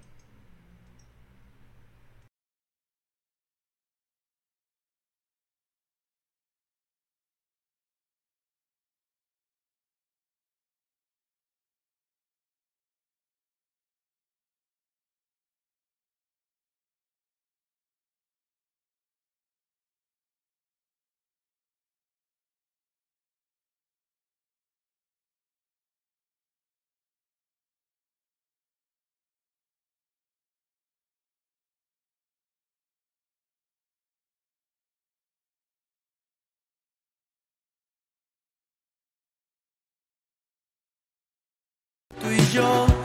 Tú y yo